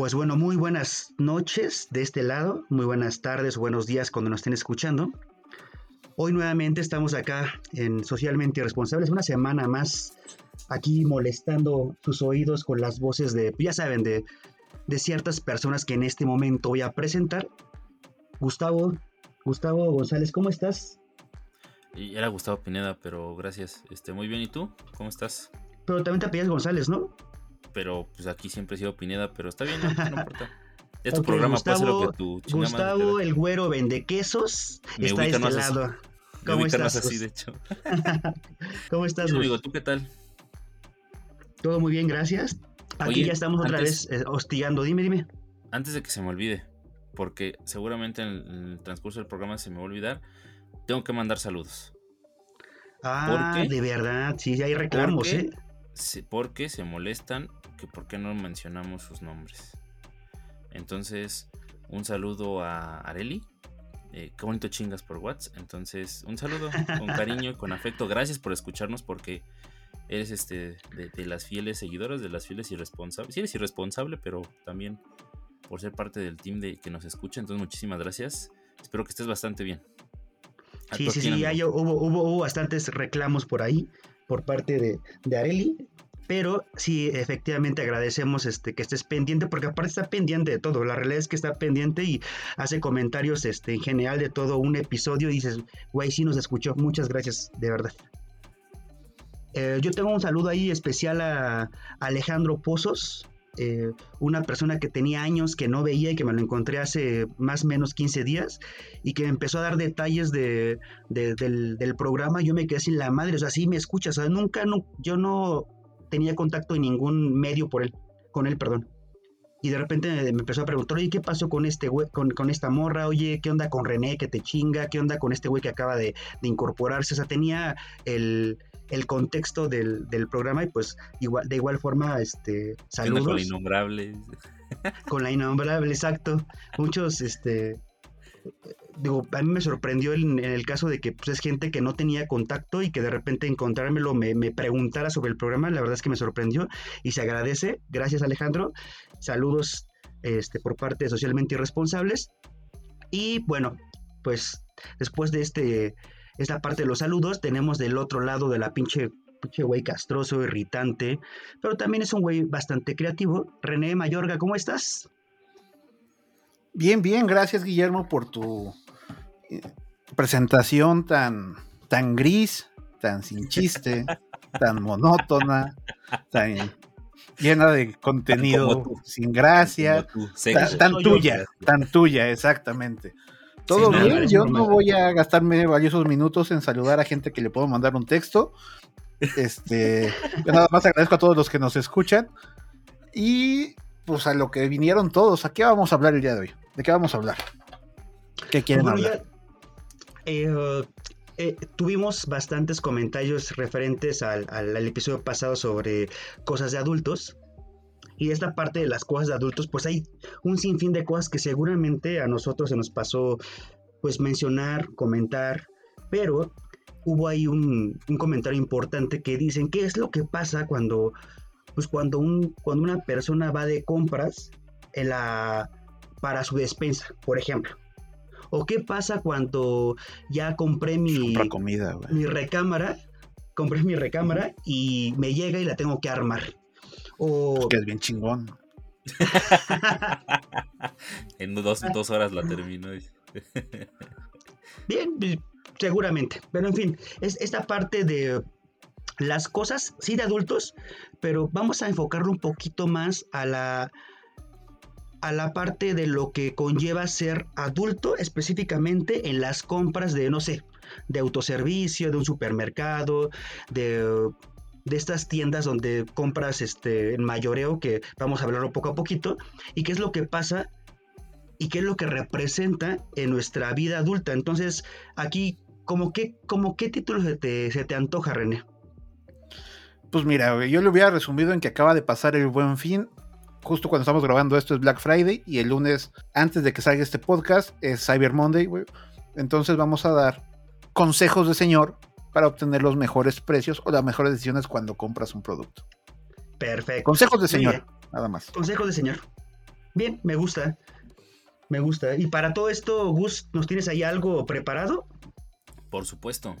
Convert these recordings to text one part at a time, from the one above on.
Pues bueno, muy buenas noches de este lado, muy buenas tardes, buenos días cuando nos estén escuchando. Hoy nuevamente estamos acá en Socialmente Irresponsables, una semana más aquí molestando sus oídos con las voces de, ya saben, de, de ciertas personas que en este momento voy a presentar. Gustavo, Gustavo González, ¿cómo estás? Y era Gustavo Pineda, pero gracias. Este, muy bien, ¿y tú? ¿Cómo estás? Pero también te apellidas González, ¿no? Pero pues aquí siempre he sido Pineda, pero está bien, no, importa. Es tu programa, Gustavo, lo que tu Gustavo, el güero vende quesos, está de este lado. ¿Cómo estás? así, de hecho. ¿Cómo estás, amigo? ¿Tú qué tal? Todo muy bien, gracias. Aquí ya estamos otra vez eh, hostigando. Dime, dime. Antes de que se me olvide, porque seguramente en el transcurso del programa se me va a olvidar, tengo que mandar saludos. Ah, de verdad, sí, hay reclamos, ¿eh? Porque se molestan que por qué no mencionamos sus nombres. Entonces, un saludo a Areli. Eh, qué bonito chingas por WhatsApp. Entonces, un saludo con cariño y con afecto. Gracias por escucharnos porque eres este de, las fieles seguidoras, de las fieles irresponsables. Sí, eres irresponsable, pero también por ser parte del team de que nos escucha. Entonces, muchísimas gracias. Espero que estés bastante bien. Sí, sí, sí, hubo, hubo, bastantes reclamos por ahí por parte de, de Areli, pero sí, efectivamente agradecemos este, que estés pendiente, porque aparte está pendiente de todo. La realidad es que está pendiente y hace comentarios este, en general de todo un episodio y dices, güey, sí nos escuchó. Muchas gracias, de verdad. Eh, yo tengo un saludo ahí especial a Alejandro Pozos, eh, una persona que tenía años que no veía y que me lo encontré hace más o menos 15 días y que empezó a dar detalles de, del, programa. Yo me quedé sin la madre, o sea, sí me escuchas, o sea, nunca, yo no tenía contacto en ningún medio por él, con él, perdón. Y de repente me empezó a preguntar, oye, ¿qué pasó con este con, esta morra? Oye, ¿qué onda con René que te chinga? ¿Qué onda con este güey que acaba de, de incorporarse? O sea, tenía el, el contexto del, del, programa y pues igual, de igual forma, este, saludos. Con la innombrable. Con la innombrable, exacto. Muchos, este, digo, a mí me sorprendió en, el caso de que pues, es gente que no tenía contacto y que de repente encontrármelo me, me, preguntara sobre el programa, la verdad es que me sorprendió y se agradece. Gracias Alejandro. Saludos este, por parte de Socialmente Irresponsables. Y bueno, pues después de este esta parte de los saludos, tenemos del otro lado de la pinche, pinche güey castroso, irritante, pero también es un güey bastante creativo. René Mayorga, ¿cómo estás? Bien, bien, gracias Guillermo por tu eh, presentación tan, tan gris, tan sin chiste, tan monótona, tan llena de contenido sin gracia, tan, tuya, tan tuya, exactamente. Todo bien, yo no voy a gastarme valiosos minutos en saludar a gente que le puedo mandar un texto. Este, nada más agradezco a todos los que nos escuchan. Y pues a lo que vinieron todos, ¿a qué vamos a hablar el día de hoy? ¿De qué vamos a hablar? ¿Qué quieren hablar? Eh, eh, tuvimos bastantes comentarios referentes al, episodio pasado sobre cosas de adultos. Y esta parte de las cosas de adultos, pues hay un sinfín de cosas que seguramente a nosotros se nos pasó pues mencionar, comentar, pero hubo ahí un, comentario importante que dicen, ¿qué es lo que pasa cuando, pues cuando, un, cuando una persona va de compras en la, para su despensa, por ejemplo? ¿O qué pasa cuando ya compré mi, comida, mi recámara, compré mi recámara y me llega y la tengo que armar? Que es bien chingón. en dos, horas la termino. bien, seguramente. Pero en fin, es esta parte de las cosas, sí de adultos, pero vamos a enfocarlo un poquito más a la a la parte de lo que conlleva ser adulto específicamente en las compras de, no sé, de autoservicio, de un supermercado, de de estas tiendas donde compras este, en mayoreo, que vamos a hablarlo poco a poquito, y qué es lo que pasa y qué es lo que representa en nuestra vida adulta. Entonces, aquí, ¿como qué, como qué título se te, se te antoja, René? Pues mira, yo lo hubiera resumido en que acaba de pasar el buen fin. Justo cuando estamos grabando esto es Black Friday y el lunes, antes de que salga este podcast, es Cyber Monday. Entonces vamos a dar consejos de señor para obtener los mejores precios o las mejores decisiones cuando compras un producto. Perfecto. Consejos de señor, nada más. Consejos de señor. Bien, me gusta. Me gusta. Y para todo esto, Gus, ¿nos tienes ahí algo preparado? Por supuesto.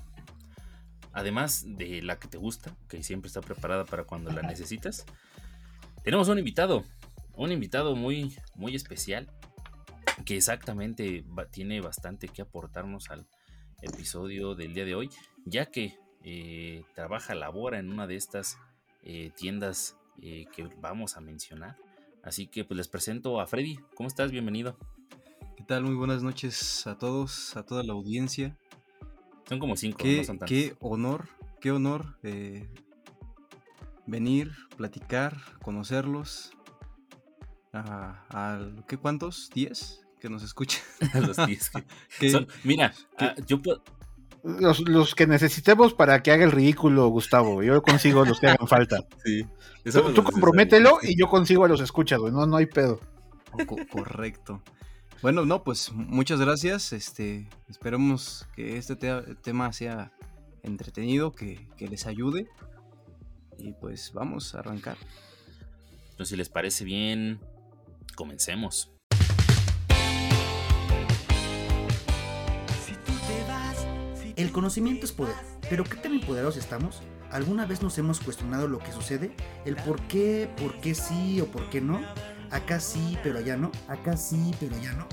Además de la que te gusta, que siempre está preparada para cuando la necesitas, tenemos un invitado. Un invitado muy, muy especial. Que exactamente tiene bastante que aportarnos al episodio del día de hoy. Ya que eh, trabaja, labora en una de estas eh, tiendas eh, que vamos a mencionar. Así que pues les presento a Freddy. ¿Cómo estás? Bienvenido. ¿Qué tal? Muy buenas noches a todos, a toda la audiencia. Son como cinco, qué, no son tantos. Qué honor, qué honor venir, platicar, conocerlos. A, ¿Qué cuántos? ¿Diez? Que nos escuchen. a los diez. mira, ah, yo puedo los, que necesitemos para que haga el ridículo, Gustavo. Yo consigo los que hagan falta. Sí. Tú, compromételo y yo consigo a los escuchas, güey. No, no hay pedo. correcto. Bueno, no, pues muchas gracias. Este, esperemos que este tema sea entretenido, que, que, les ayude. Y pues vamos a arrancar. Entonces, si les parece bien, comencemos. El conocimiento es poder, pero ¿qué tan empoderados estamos? ¿Alguna vez nos hemos cuestionado lo que sucede? ¿El por qué, por qué sí o por qué no? Acá sí, pero allá no. Acá sí, pero allá no.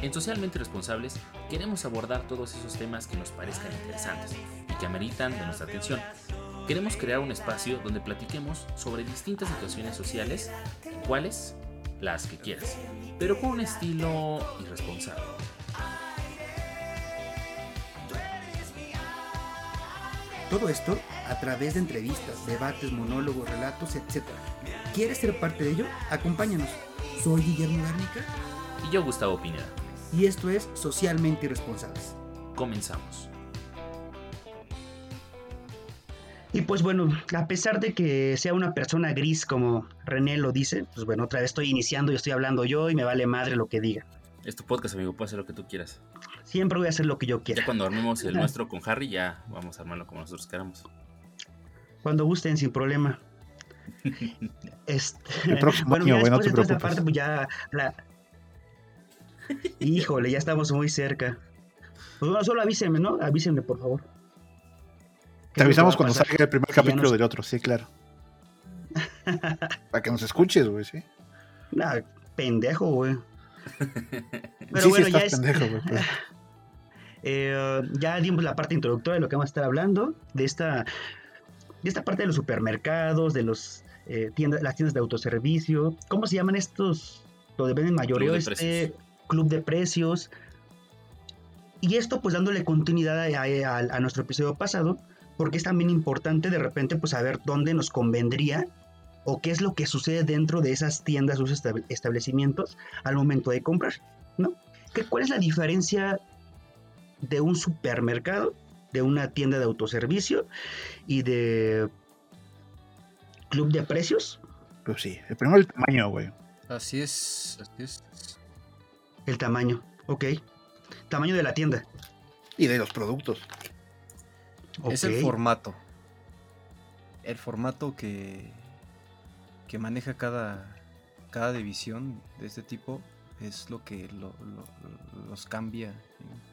En Socialmente Responsables queremos abordar todos esos temas que nos parezcan interesantes y que ameritan de nuestra atención. Queremos crear un espacio donde platiquemos sobre distintas situaciones sociales, cuáles, las que quieras, pero con un estilo irresponsable. Todo esto a través de entrevistas, debates, monólogos, relatos, etc. ¿Quieres ser parte de ello? Acompáñanos. Soy Guillermo Garnica. Y yo, Gustavo Pineda. Y esto es Socialmente Irresponsables. Comenzamos. Y pues bueno, a pesar de que sea una persona gris como René lo dice, pues bueno, otra vez estoy iniciando y estoy hablando yo y me vale madre lo que diga. Es tu podcast, amigo, puedes hacer lo que tú quieras. Siempre voy a hacer lo que yo quiera. Ya cuando armemos el nuestro con Harry, ya vamos a armarlo como nosotros queramos. Cuando gusten, sin problema. este, el próximo bueno, año, bueno, de esta parte, pues ya la... Híjole, ya estamos muy cerca. Pues bueno, solo avísenme, ¿no? Avísenme, por favor. Te avisamos cuando salga el primer capítulo del otro, sí, claro. Para que nos escuches, güey, sí. Nah, pendejo, güey. Pero bueno, ya es... pendejo, güey. Eh, ya dimos la parte introductoria de lo que vamos a estar hablando, de esta, de esta parte de los supermercados, de los eh, tiendas, las tiendas de autoservicio. ¿Cómo se llaman estos? Lo dependen mayoreo, este club de precios. Y esto, pues dándole continuidad a nuestro episodio pasado, porque es también importante de repente pues saber dónde nos convendría o qué es lo que sucede dentro de esas tiendas o establecimientos al momento de comprar, ¿no? ¿Cuál es la diferencia de un supermercado, de una tienda de autoservicio y de club de precios? Pues sí, el primero el tamaño, güey. Así es, así es. El tamaño, ok. Tamaño de la tienda. Y de los productos. Es el formato. El formato que, que maneja cada, cada división de este tipo es lo que los cambia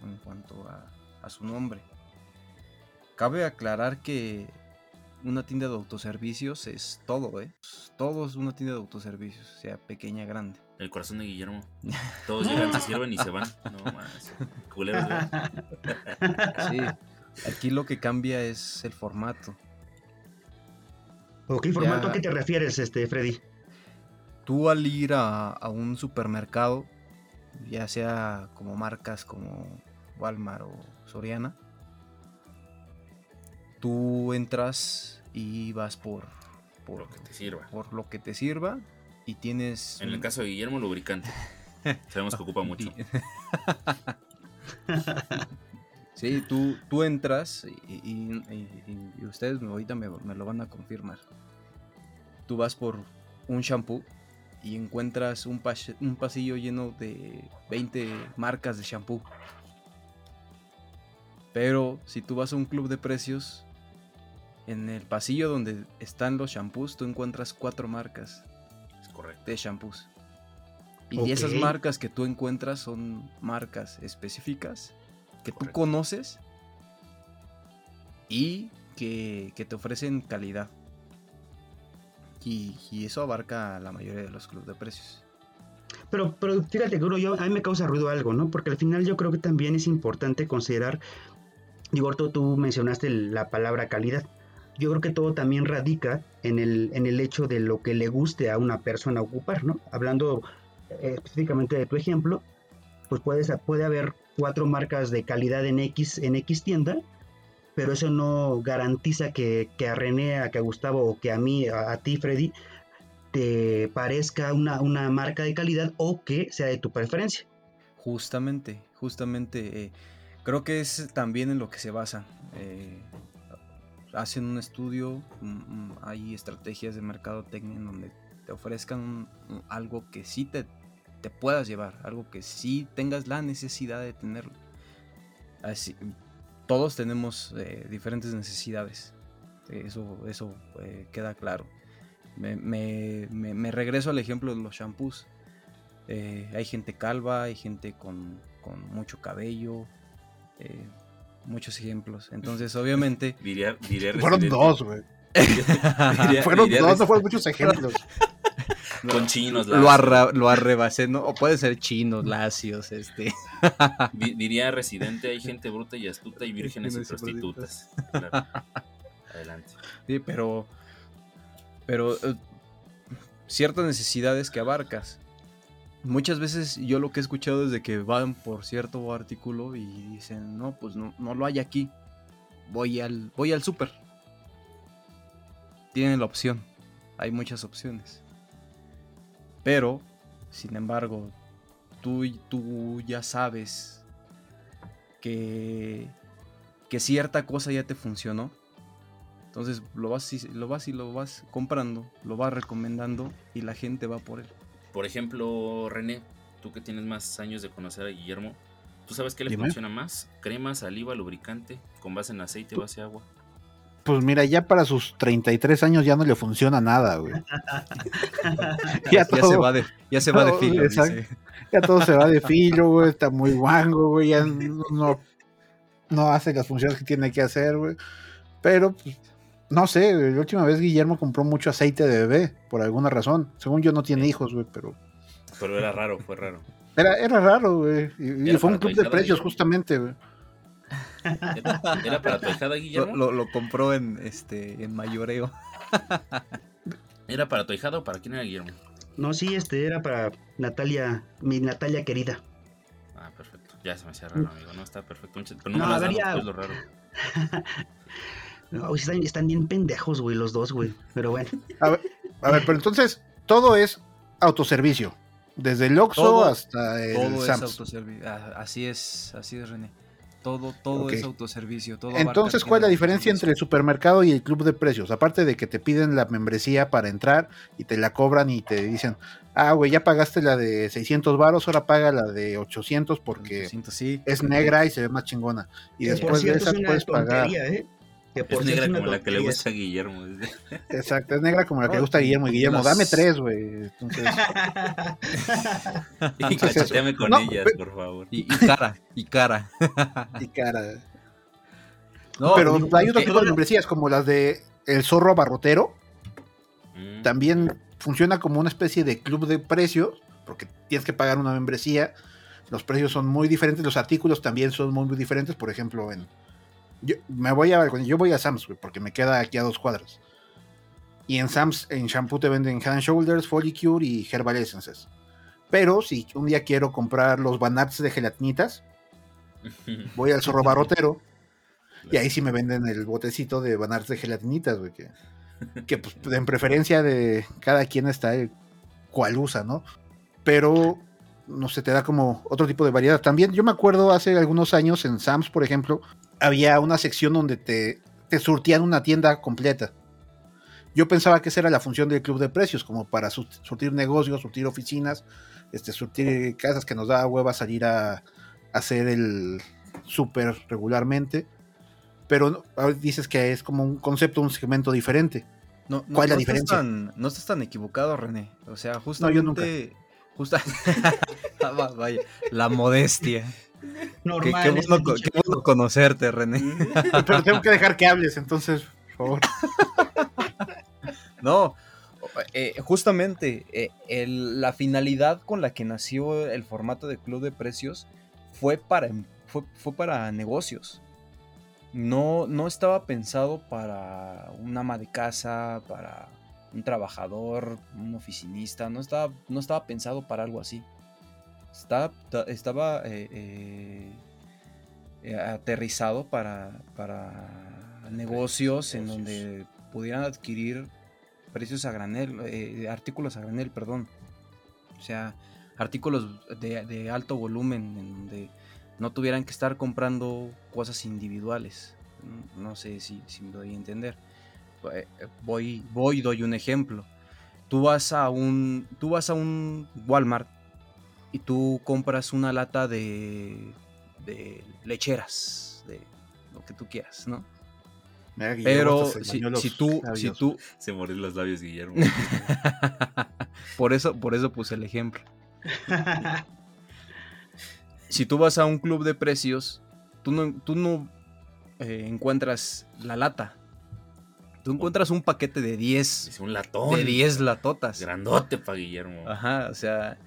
en, cuanto a, su nombre. Cabe aclarar que una tienda de autoservicios es todo, ¿eh? Todo es una tienda de autoservicios, sea pequeña, grande. El corazón de Guillermo. Todos llegan, se sirven y se van. No más. Culeros, Sí. Aquí lo que cambia es el formato. ¿O qué formato a qué te refieres, este, Freddy? Tú al ir a, un supermercado, ya sea como marcas como Walmart o Soriana, tú entras y vas por, por lo que te sirva. Por lo que te sirva y tienes... En el caso de Guillermo, lubricante. Sabemos que ocupa mucho. Sí, tú, tú entras y, ustedes ahorita me, lo van a confirmar. Tú vas por un shampoo y encuentras un, un pasillo lleno de 20 marcas de shampoo. Pero si tú vas a un club de precios, en el pasillo donde están los shampoos, tú encuentras cuatro marcas Es correcto. de shampoos. Y esas marcas que tú encuentras son marcas específicas que tú conoces y que, que te ofrecen calidad. Y, eso abarca la mayoría de los clubes de precios. Pero, pero fíjate, yo, a mí me causa ruido algo, ¿no? Porque al final yo creo que también es importante considerar, digo, tú, tú mencionaste la palabra calidad. Yo creo que todo también radica en el, en el hecho de lo que le guste a una persona ocupar, ¿no? Hablando eh, específicamente de tu ejemplo, pues puedes, puede haber cuatro marcas de calidad en X, en X tienda, pero eso no garantiza que, que a René, a que a Gustavo o que a mí, a, ti, Freddy, te parezca una, una marca de calidad o que sea de tu preferencia. Justamente, justamente, eh, creo que es también en lo que se basan. eh, hacen un estudio, mm, mm, hay estrategias de mercadotecnia en donde te ofrezcan algo que sí te, te puedas llevar, algo que sí tengas la necesidad de tenerlo. Así, todos tenemos eh, diferentes necesidades, eh, eso, eso eh, queda claro. Me, me- me- me regreso al ejemplo de los shampoos. Eh, hay gente calva, hay gente con, con mucho cabello, eh, muchos ejemplos. Entonces, obviamente, Diría, diría Fueron dos, güey. Fueron diría dos, no fueron muchos ejemplos. Con chinos, lo, arra- lo arrebasé, ¿no? O puede ser chinos, lacios, este. Di- diría Residente, hay gente bruta y astuta y vírgenes y Vírgenes y prostitutas. Claro. Adelante. Sí, pero. Pero. eh, ciertas necesidades que abarcas. Muchas veces yo lo que he escuchado es de que van por cierto artículo y dicen, no, pues no, no lo hay aquí. Voy al, voy al súper. Tienen la opción. Hay muchas opciones. Pero, sin embargo, tú, y- tú ya sabes que, que cierta cosa ya te funcionó. Entonces lo vas, y, lo vas y lo vas comprando, lo vas recomendando y la gente va por él. Por ejemplo, René, tú que tienes más años de conocer a Guillermo, ¿tú sabes qué le Dime. funciona más? Crema, saliva, lubricante, con base en aceite, base agua. Pues mira, ya para sus 33 años ya no le funciona nada, güey. ya, Ya, se va de, ya se va de filo. exacto. dice. ya todo se va de filo, güey. Está muy guango, güey. Ya no, no, hace las funciones que tiene que hacer, güey. Pero, pues, no sé, güey, la última vez Guillermo compró mucho aceite de bebé, por alguna razón. Según yo no tiene hijos, güey, pero... Pero era raro, fue raro. Era, era raro, güey. Y, y fue un club de precios, justamente, güey. ¿Era, era para tu hijada, Lo, Guillermo? lo- lo compró en este en mayoreo. ¿Era para tu hijada o para quién era Guillermo? No, sí, este era para Natalia, mi Natalia querida. Ah, perfecto. Ya se me hacía raro, amigo. No, está perfecto. Pero no, No, me lo has a ver, dado, ya. pues, lo raro. No, están, están bien pendejos, güey, los dos, güey. Pero bueno. A ver, a ver, pero entonces, todo es autoservicio. Desde el Oxxo hasta el Todo es autoservicio. Así es, así es, René. Todo, todo es autoservicio. Todo Entonces, ¿cuál es la diferencia entre el supermercado y el club de precios? Aparte de que te piden la membresía para entrar y te la cobran y te dicen, ah, güey, ya pagaste la de 600 varos, ahora paga la de 800 porque 800, sí. es negra y se ve más chingona. Y Que después de cierto, esa es una puedes pagar. tontería, ¿eh? Que por Es negra como la que le gusta a Guillermo. Exacto, es negra como la que No, gusta a Guillermo. Guillermo, dame tres, güey. Entonces, Y cacheteame con no, ellas, por favor. Y, y cara, y cara. y cara. No, Pero hay otro tipo de membresías, como las de El Zorro Abarrotero. Mm, También funciona como una especie de club de precios, porque tienes que pagar una membresía. Los precios son muy diferentes, los artículos también son muy, muy diferentes. Por ejemplo, en yo me voy a yo voy a Sam's, güey, porque me queda aquí a dos cuadras. Y en Sam's, en shampoo te venden Hand Shoulders, Folicure y Herbal Essences. Pero si un día quiero comprar los banats de gelatinitas, voy al zorro barrotero y ahí sí me venden el botecito de banats de gelatinitas, güey, que, que pues en preferencia de cada quien está el cual usa, ¿no? Pero no sé, te da como otro tipo de variedad. También yo me acuerdo hace algunos años en Sam's, por ejemplo, había una sección donde te, te surtían una tienda completa. Yo pensaba que esa era la función del club de precios, como para su- surtir negocios, surtir oficinas, este, surtir casas que nos daba hueva salir a, a hacer el súper regularmente. pero dices que es como un concepto, un segmento diferente. No, ¿Cuál es la diferencia? no estás tan equivocado, René. O sea, justamente. Justa... Ah, vaya, la modestia. Normal. Qué, bueno, conocerte, René. Pero tengo que dejar que hables, entonces, por favor. No, eh, justamente eh, la finalidad con la que nació el formato de club de precios fue para, fue, fue para negocios. No, no estaba pensado para un ama de casa, para un trabajador, un oficinista, no estaba, no estaba pensado para algo así. Estaba, estaba eh, aterrizado para, para negocios en donde pudieran adquirir precios a granel, eh, artículos a granel, perdón. O sea, artículos de, alto volumen en donde no tuvieran que estar comprando cosas individuales. No sé si, me doy a entender. Eh, voy, voy doy un ejemplo. Tú vas a un, tú vas a un Walmart y tú compras una lata de, de lecheras, de lo que tú quieras, ¿no? Pero si, tú, si tú... Se mordió los labios, Guillermo. por, eso, por eso puse el ejemplo. si tú vas a un club de precios, tú no, tú no eh, encuentras la lata. Tú encuentras un paquete de 10. un latón. De 10 latotas. Grandote para Guillermo. Ajá, o sea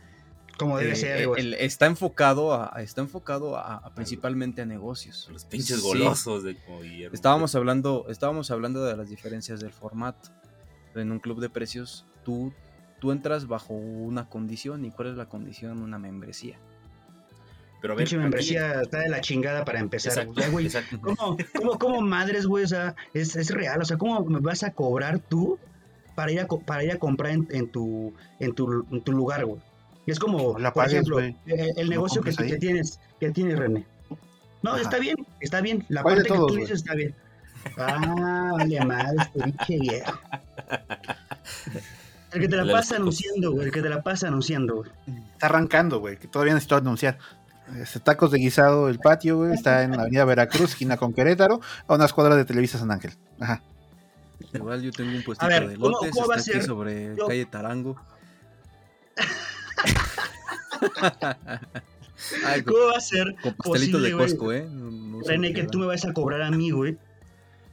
como debe eh, ser. está enfocado a, está enfocado a, principalmente a negocios. Los pinches golosos de Estábamos hablando, estábamos hablando de las diferencias del formato. En un club de precios, tú, tú entras bajo una condición. ¿Y cuál es la condición? Una membresía. Pero a ver, membresía está de la chingada para empezar. güey, ¿cómo, madres, güey? O sea, es, es, real. O sea, ¿cómo me vas a cobrar tú para ir a, para ir a comprar en, tu, en, tu, en tu lugar, güey? Es como, la por ejemplo, el, negocio que, tienes, que tienes, René. No, está bien, está bien. La parte que tú dices está bien. Ah, vale madre, este pinche viejo. El que te la, pasa anunciando, güey. El que te la pasa anunciando, güey. Está arrancando, güey, que todavía necesito anunciar. Este, tacos de guisado El Patio, güey, está en la avenida Veracruz, esquina con Querétaro, a unas cuadras de Televisa San Ángel. Ajá. Igual yo tengo un puestito de lotes, ¿cómo, va a ser? sobre calle Tarango. ¿Cómo va a ser? Con pastelitos de Costco, ¿eh? René, que tú me vas a cobrar a mí, güey.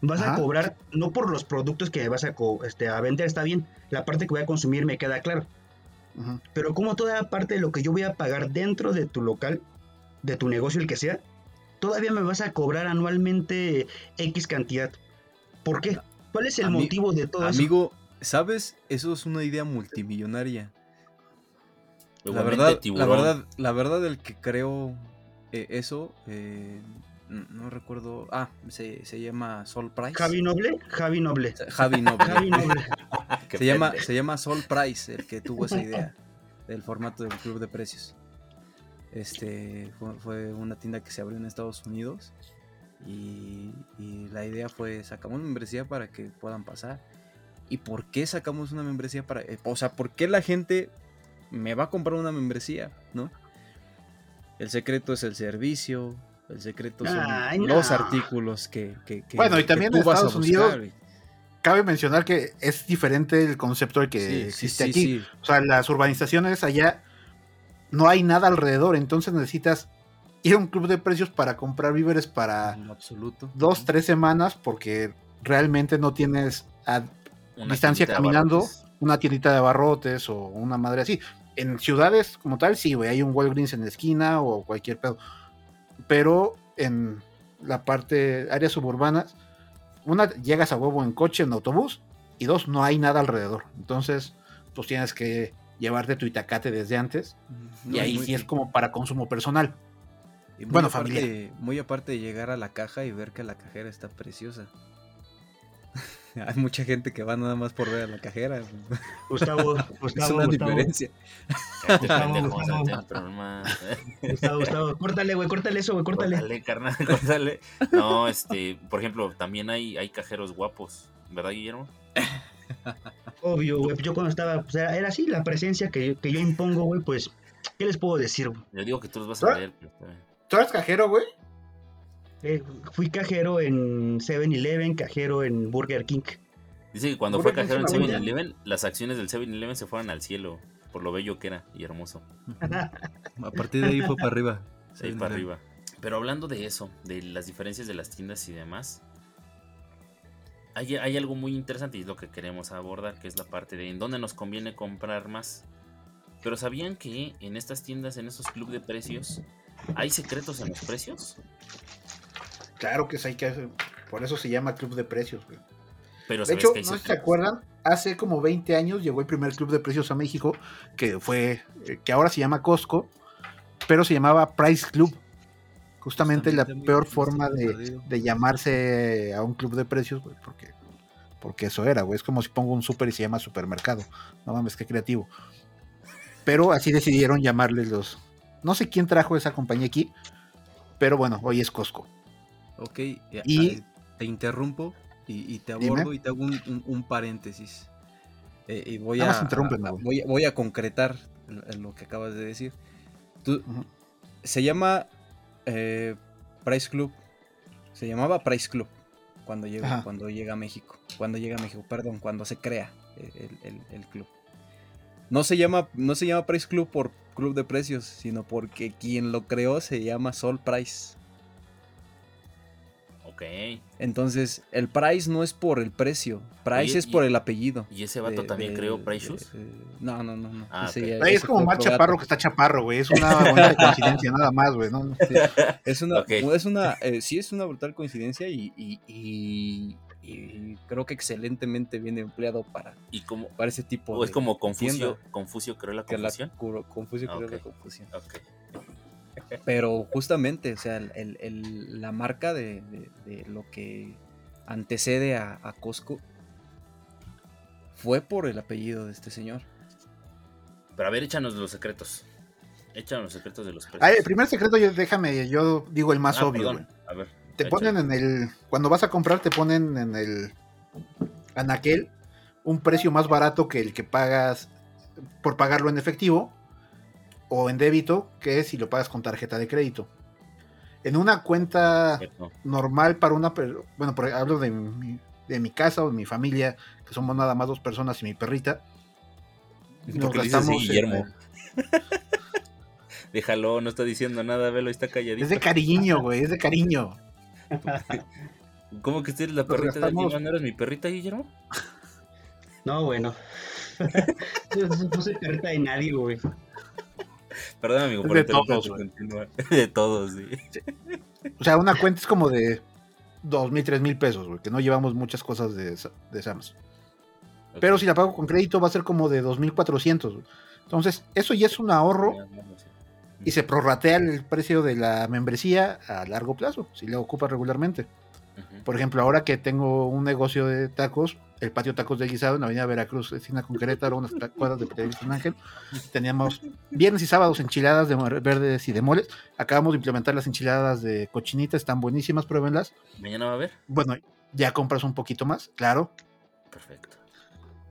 Vas a cobrar no por los productos que me vas a, este, a vender, está bien. La parte que voy a consumir me queda claro. Pero como toda parte de lo que yo voy a pagar dentro de tu local, de tu negocio, el que sea, todavía me vas a cobrar anualmente X cantidad. ¿Por qué? ¿Cuál es el motivo de todo eso? Amigo, ¿sabes? Eso es una idea multimillonaria. La verdad, la verdad, la verdad, el que creo eh, eso, eh, no recuerdo. Ah, se, llama Sol Price. Javi Noble. Javi Noble. Javi Noble. se, llama, se llama Sol Price, el que tuvo esa idea del formato del club de precios. Este fue, una tienda que se abrió en Estados Unidos y, la idea fue sacamos una membresía para que puedan pasar. ¿Y por qué sacamos una membresía para.? Eh, o sea, ¿por qué la gente me va a comprar una membresía, ¿no? El secreto es el servicio, el secreto son los artículos que, Bueno, y también en Estados Unidos cabe mencionar que es diferente el concepto del que existe aquí. o sea, las urbanizaciones allá no hay nada alrededor, entonces necesitas ir a un club de precios para comprar víveres para absoluto. dos, tres semanas porque realmente no tienes a distancia caminando una tiendita de abarrotes o una madre así en ciudades como tal, sí, güey, hay un Walgreens en la esquina o cualquier pedo. Pero en la parte, áreas suburbanas, una, llegas a huevo en coche, en autobús, y dos, no hay nada alrededor. Entonces, pues tienes que llevarte tu itacate desde antes, y ahí sí es como para consumo personal. bueno, familia. Muy aparte de llegar a la caja y ver que la cajera está preciosa. Hay mucha gente que va nada más por ver a la cajera. Gustavo, Gustavo, es una diferencia. Gustavo, Gustavo, córtale, güey, córtale eso, güey, córtale. Córtale, carnal, córtale. No, este, por ejemplo, también hay, hay cajeros guapos, ¿verdad, Guillermo? Obvio, güey, yo cuando estaba, pues era, así, la presencia que, que yo impongo, güey, pues, ¿qué les puedo decir? Yo digo que tú los vas a ver. ¿Tú eres cajero, güey? Eh, fui cajero en 7-Eleven, cajero en Burger King. Dice que cuando fue cajero en 7-Eleven, las acciones del 7-Eleven se fueron al cielo, por lo bello que era y hermoso. A partir de ahí fue para arriba. Sí, para arriba. Pero hablando de eso, de las diferencias de las tiendas y demás, hay, hay, algo muy interesante y es lo que queremos abordar, que es la parte de en dónde nos conviene comprar más. Pero ¿sabían que en estas tiendas, en estos clubes de precios, hay secretos en los precios? Claro que hay que por eso se llama club de precios, güey. Pero de hecho, no se acuerdan, hace como 20 años llegó el primer club de precios a México, que fue, eh, que ahora se llama Costco, pero se llamaba Price Club. Justamente, la peor forma de, llamarse a un club de precios, güey, porque, porque eso era, güey. Es como si pongo un super y se llama supermercado. No mames, qué creativo. Pero así decidieron llamarles los. No sé quién trajo esa compañía aquí, pero bueno, hoy es Costco. Ok, y te interrumpo y, te abordo y te hago un, paréntesis. Eh, y voy a, voy, a concretar lo que acabas de decir. Se llama eh, Price Club. Se llamaba Price Club cuando llega, cuando llega a México. Cuando llega a México, perdón, cuando se crea el, club. No se, llama, no se llama Price Club por club de precios, sino porque quien lo creó se llama Sol Price. Entonces, el Price no es por el precio. Price es por el apellido. ¿Y ese vato también creó Price no, no, no. no. Ah, es como más chaparro que está chaparro, güey. Es una buena coincidencia, nada más, güey. Es una, es una eh, sí es una brutal coincidencia y, y, creo que excelentemente bien empleado para, ¿Y como, para ese tipo o es como Confucio, Confucio creó la confusión. Confucio creó la confusión. Okay. Pero justamente, o sea, la marca de, lo que antecede a, Costco fue por el apellido de este señor. Pero a ver, échanos los secretos. Échanos los secretos de los precios. el primer secreto, yo, déjame, yo digo el más ah, obvio. A ver. Te ponen en el. Cuando vas a comprar, te ponen en el. Anaquel un precio más barato que el que pagas por pagarlo en efectivo o en débito que si lo pagas con tarjeta de crédito. En una cuenta normal para una... Bueno, hablo de mi, de mi casa o de mi familia, que somos nada más dos personas y mi perrita. Nos gastamos... Guillermo. Déjalo, no está diciendo nada, velo, está calladito. Es de cariño, güey, es de cariño. ¿Cómo que usted la perrita de Guillermo? ¿No eres mi perrita, Guillermo? No, bueno. Yo no puse perrita de nadie, güey. Perdón, amigo, por de todos, De todos, sí. O sea, una cuenta es como de dos mil, tres mil pesos, güey, que no llevamos muchas cosas de, de Samsung. Pero si la pago con crédito va a ser como de 2400. Entonces, eso ya es un ahorro y se prorratea el precio de la membresía a largo plazo, si la ocupas regularmente. Por ejemplo, ahora que tengo un negocio de tacos, el patio Tacos de Guisado en la Avenida Veracruz, esquina con Querétaro, unas cuadras de Pedro San Ángel. Teníamos viernes y sábados enchiladas de verdes y de moles. Acabamos de implementar las enchiladas de cochinita, están buenísimas, pruébenlas. ¿Mañana va a haber? Bueno, ya compras un poquito más, claro. Perfecto.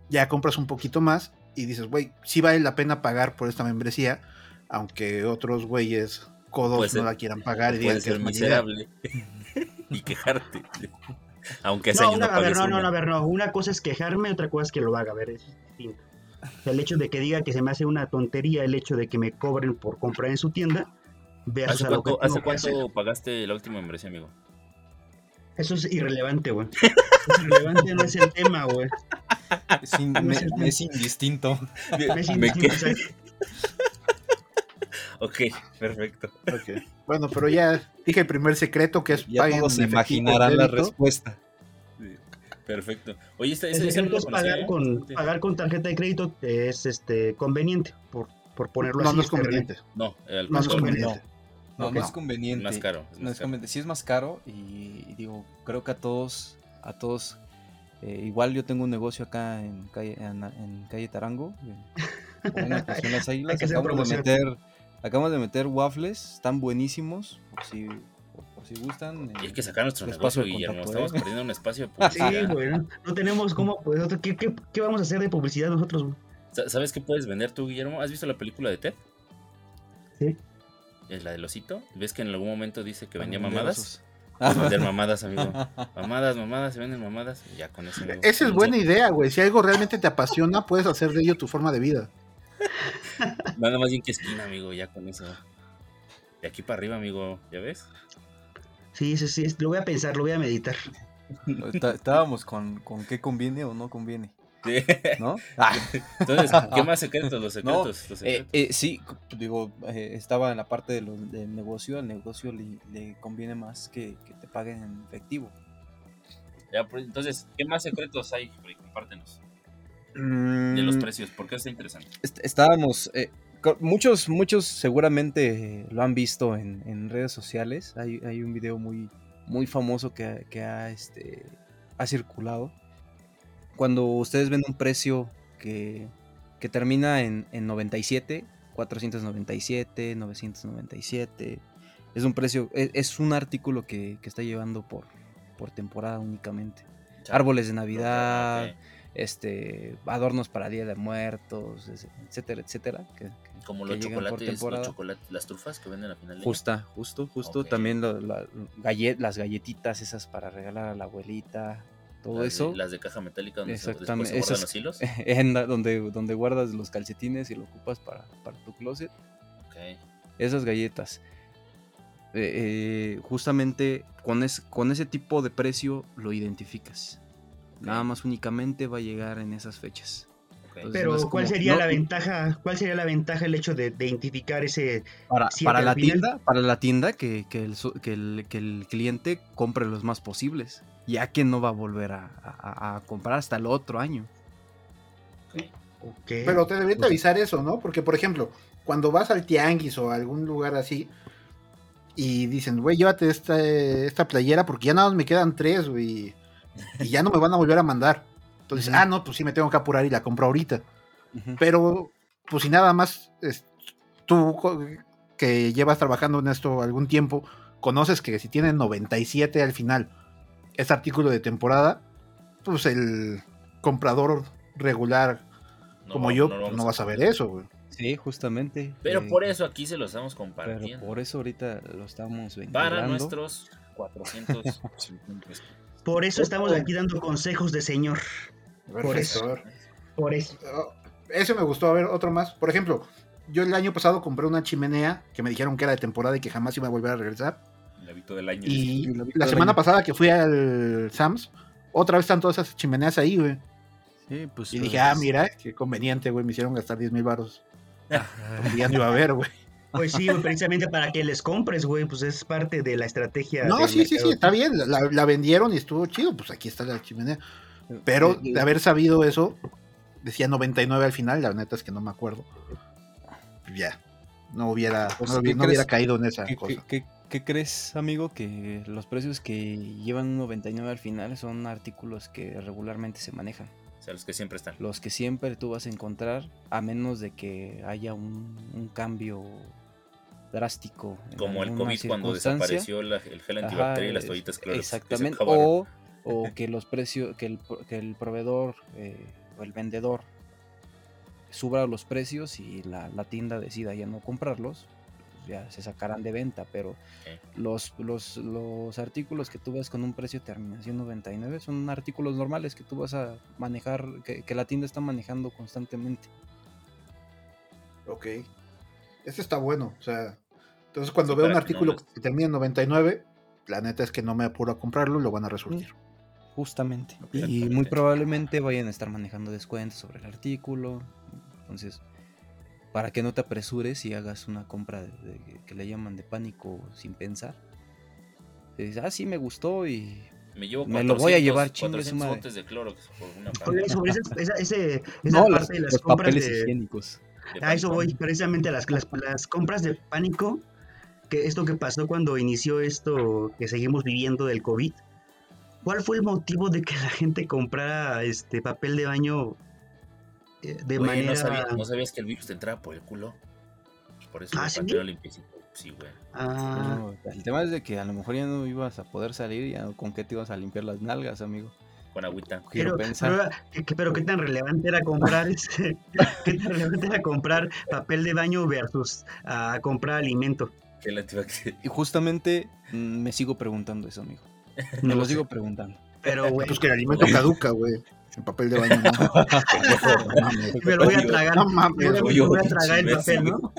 Ya compras un poquito más y dices, güey, sí vale la pena pagar por esta membresía, aunque otros güeyes codos no la quieran pagar y digan que es miserable y quejarte. Aunque no, no, a ver, no, no, a ver, no. Una cosa es quejarme, otra cosa es que lo haga. A ver, es distinto. el hecho de que diga que se me hace una tontería el hecho de que me cobren por comprar en su tienda. ¿Hace cuánto, ¿hace cuánto pagaste la última membresía, amigo? Eso es irrelevante, güey. Es irrelevante, no es el tema, güey. Es, me, es indistinto. Me es indistinto. Ok, perfecto. Okay. Bueno, pero ya dije el primer secreto que es ya todos se imaginarán la respuesta. perfecto. Oye, esta, el secreto es pagar con, pagar con tarjeta de crédito es este conveniente, por, por ponerlo no, así. No, es conveniente. No, el no es conveniente. No, no, es conveniente. Más caro. Es no es conveniente. Sí es más caro y, digo, creo que a todos, a todos, eh, igual yo tengo un negocio acá en calle, en, calle Tarango, en, las águilas, acabamos de meter Acabamos de meter waffles, están buenísimos, por si, por, si gustan. Y hay que sacar nuestro espacio, Guillermo. Estamos ¿eh? perdiendo un espacio de publicidad. Sí, güey. No tenemos cómo. Pues, ¿qué, qué, qué, vamos a hacer de publicidad nosotros, güey? ¿Sabes qué puedes vender tú, Guillermo? ¿Has visto la película de Ted? Sí. Es la del osito. ¿Ves que en algún momento dice que vendía mamadas? a vender mamadas, amigo. Mamadas, mamadas, se venden mamadas. Ya con eso. Esa es buena idea, güey. Si algo realmente te apasiona, puedes hacer de ello tu forma de vida. Nada más bien que esquina, amigo, ya con eso. De aquí para arriba, amigo, ¿ya ves? Sí, sí, sí, lo voy a pensar, lo voy a meditar. Estábamos con, con qué conviene o no conviene. Sí. ¿No? Entonces, ¿qué más secretos? Los secretos. los Eh, secretos. eh, sí, digo, eh, estaba en la parte de lo- del negocio. Al negocio le, le conviene más que, que te paguen en efectivo. Ya, pues, entonces, ¿qué más secretos hay? Compártenos. De los Mm, precios, ¿por qué está interesante? est- estábamos. eh, muchos, muchos seguramente lo han visto en, en redes sociales. Hay, hay un video muy, muy famoso que, que ha, este, ha circulado. Cuando ustedes ven un precio que, que termina en, en 97, 497, 997, es un precio, es, es un artículo que, que está llevando por, por temporada únicamente. Árboles de Navidad. Este, adornos para Día de Muertos, etcétera, etcétera. que- que- Como que los por chocolates, los temporada. chocolates, las trufas que venden a final de año. Justa, justo, justo. Ok. También lo- la- gallet- las galletitas esas para regalar a la abuelita, todo Las de- eso. las de caja metálica donde Exactamente, se guardan esas- los hilos. en la- donde, donde guardas los calcetines y lo ocupas para, para tu closet. Ok. Esas galletas. Eh, eh, justamente con, es- con ese tipo de precio lo identificas. Nada más únicamente va a llegar en esas fechas. Entonces, Pero ¿cuál como- sería no- la ventaja? ¿Cuál sería la ventaja el hecho de, de identificar ese Para, la final? tienda, para la tienda que, que el, que el- que el cliente compre los más posibles, ya que no va a volver a, a- a comprar hasta el otro año. Ok. Pero te deberían de avisar eso, ¿no? Porque, por ejemplo, cuando vas al tianguis o a algún lugar así y dicen, güey, llévate esta, esta playera porque ya nada más me quedan tres, güey, y ya no me van a volver a mandar. Entonces, ah, no, pues sí me tengo que apurar y la compro ahorita. Pero, pues si nada más es- tú que llevas trabajando en esto algún tiempo, conoces que si tienen 97 al final, es artículo de temporada, pues el comprador regular No como yo, lo pues, no vas a ver comprar. eso, güey. Sí, justamente. Pero eh, por eso aquí se los estamos pero compartiendo. por eso ahorita lo estamos Para ventilando. nuestros 450 pesos. Por eso estamos aquí dando consejos de señor. Por eso. Por eso. Oh, Ese me gustó, a ver, otro más. Por ejemplo, yo el año pasado compré una chimenea que me dijeron que era de temporada y que jamás iba a volver a regresar. El hábito del año. Y la semana año. pasada que fui al Sams, otra vez están todas esas chimeneas ahí, güey. Sí, pues, Y dije, pues, ah, mira, qué conveniente, güey, me hicieron gastar 10 mil baros. ya no iba a ver, güey. Pues sí, precisamente para que les compres, güey, pues es parte de la estrategia. No, sí, sí, sí, está bien. La, la vendieron y estuvo chido, pues aquí está la chimenea. Pero de haber sabido eso, decía 99 al final, la neta es que no me acuerdo. Ya, no hubiera, Pues, no, ¿qué hubiera, no hubiera crees? caído en esa ¿Qué, cosa. qué- qué- qué crees, amigo? Que los precios que llevan un 99 al final son artículos que regularmente se manejan. O sea, los que siempre están. Los que siempre tú vas a encontrar, a menos de que haya un, un cambio drástico. Como el COVID cuando desapareció la- el gel antibacterial y las toallitas se Exactamente. O, o que los precios, que el, que el proveedor eh, o el vendedor suba los precios y la, la tienda decida ya no comprarlos, pues ya se sacarán de venta, pero los, los, los artículos que tú ves con un precio de terminación 99 son artículos normales que tú vas a manejar, que, que la tienda está manejando constantemente. Ok. Ese está bueno. O sea, entonces cuando Sí, veo un para que no artículo que termina en 99, la neta es que no me apuro a comprarlo, lo van a resurtir. Justamente. Y muy probablemente vayan a estar manejando descuentos sobre el artículo. Entonces, para que no te apresures y hagas una compra de, de- que le llaman de pánico sin pensar. Dices, ah, sí, me gustó y Me llevo Me lo voy a 400 llevar, chingue su 400 madre. botes de Clorox por una Oye, parte. sobre esa, esa, ese- esa no, los, parte de las los compras papeles de, higiénicos. A eso voy, precisamente las, las, las compras de pánico, que esto que pasó cuando inició esto que seguimos viviendo del COVID. ¿Cuál fue el motivo de que la gente comprara este papel de baño eh, de manera... ¿no, sabías, ¿no sabías que el virus te entraba por el culo? Por eso ¿Ah, el sí? Sí, güey. Ah, No, el tema es de que a lo mejor ya no ibas a poder salir, ya con qué te ibas a limpiar las nalgas, amigo. Con agüita. Quiero pero, pensar. pero, ¿qué- qué- pero qué tan relevante era comprar ese, qué tan relevante era comprar papel de baño versus a comprar alimento. Y justamente mm, me sigo preguntando eso, amigo. Me lo sigo preguntando. Pero, güey. Pues que el alimento caduca, güey. En papel de baño. No. me lo voy a tragar. No mames. Me voy a tragar el papel, ¿no?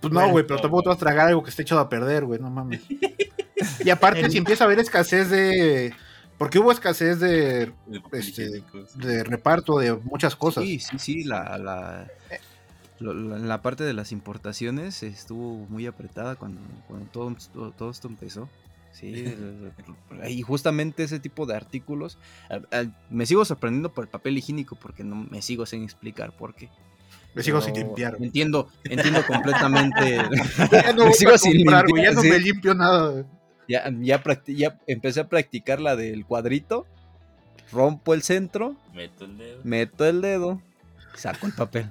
Pues no, güey, pero tampoco te vas a tragar algo que esté echado a perder, güey, no mames. Y aparte, si empieza a haber escasez de. Porque hubo escasez de, este, de reparto de muchas cosas. Sí, sí, sí. La, la, la, parte de las importaciones estuvo muy apretada cuando, cuando todo, todo, esto empezó. Sí, y justamente ese tipo de artículos. Me sigo sorprendiendo por el papel higiénico porque no me sigo sin explicar por qué. Me sigo sin limpiar. Entiendo, entiendo completamente. ya no me sigo sin limpiar. ya no me limpio nada. Ya, ya, empecé a practicar la del cuadrito. Rompo el centro. Meto el dedo. Meto el dedo. Saco el papel.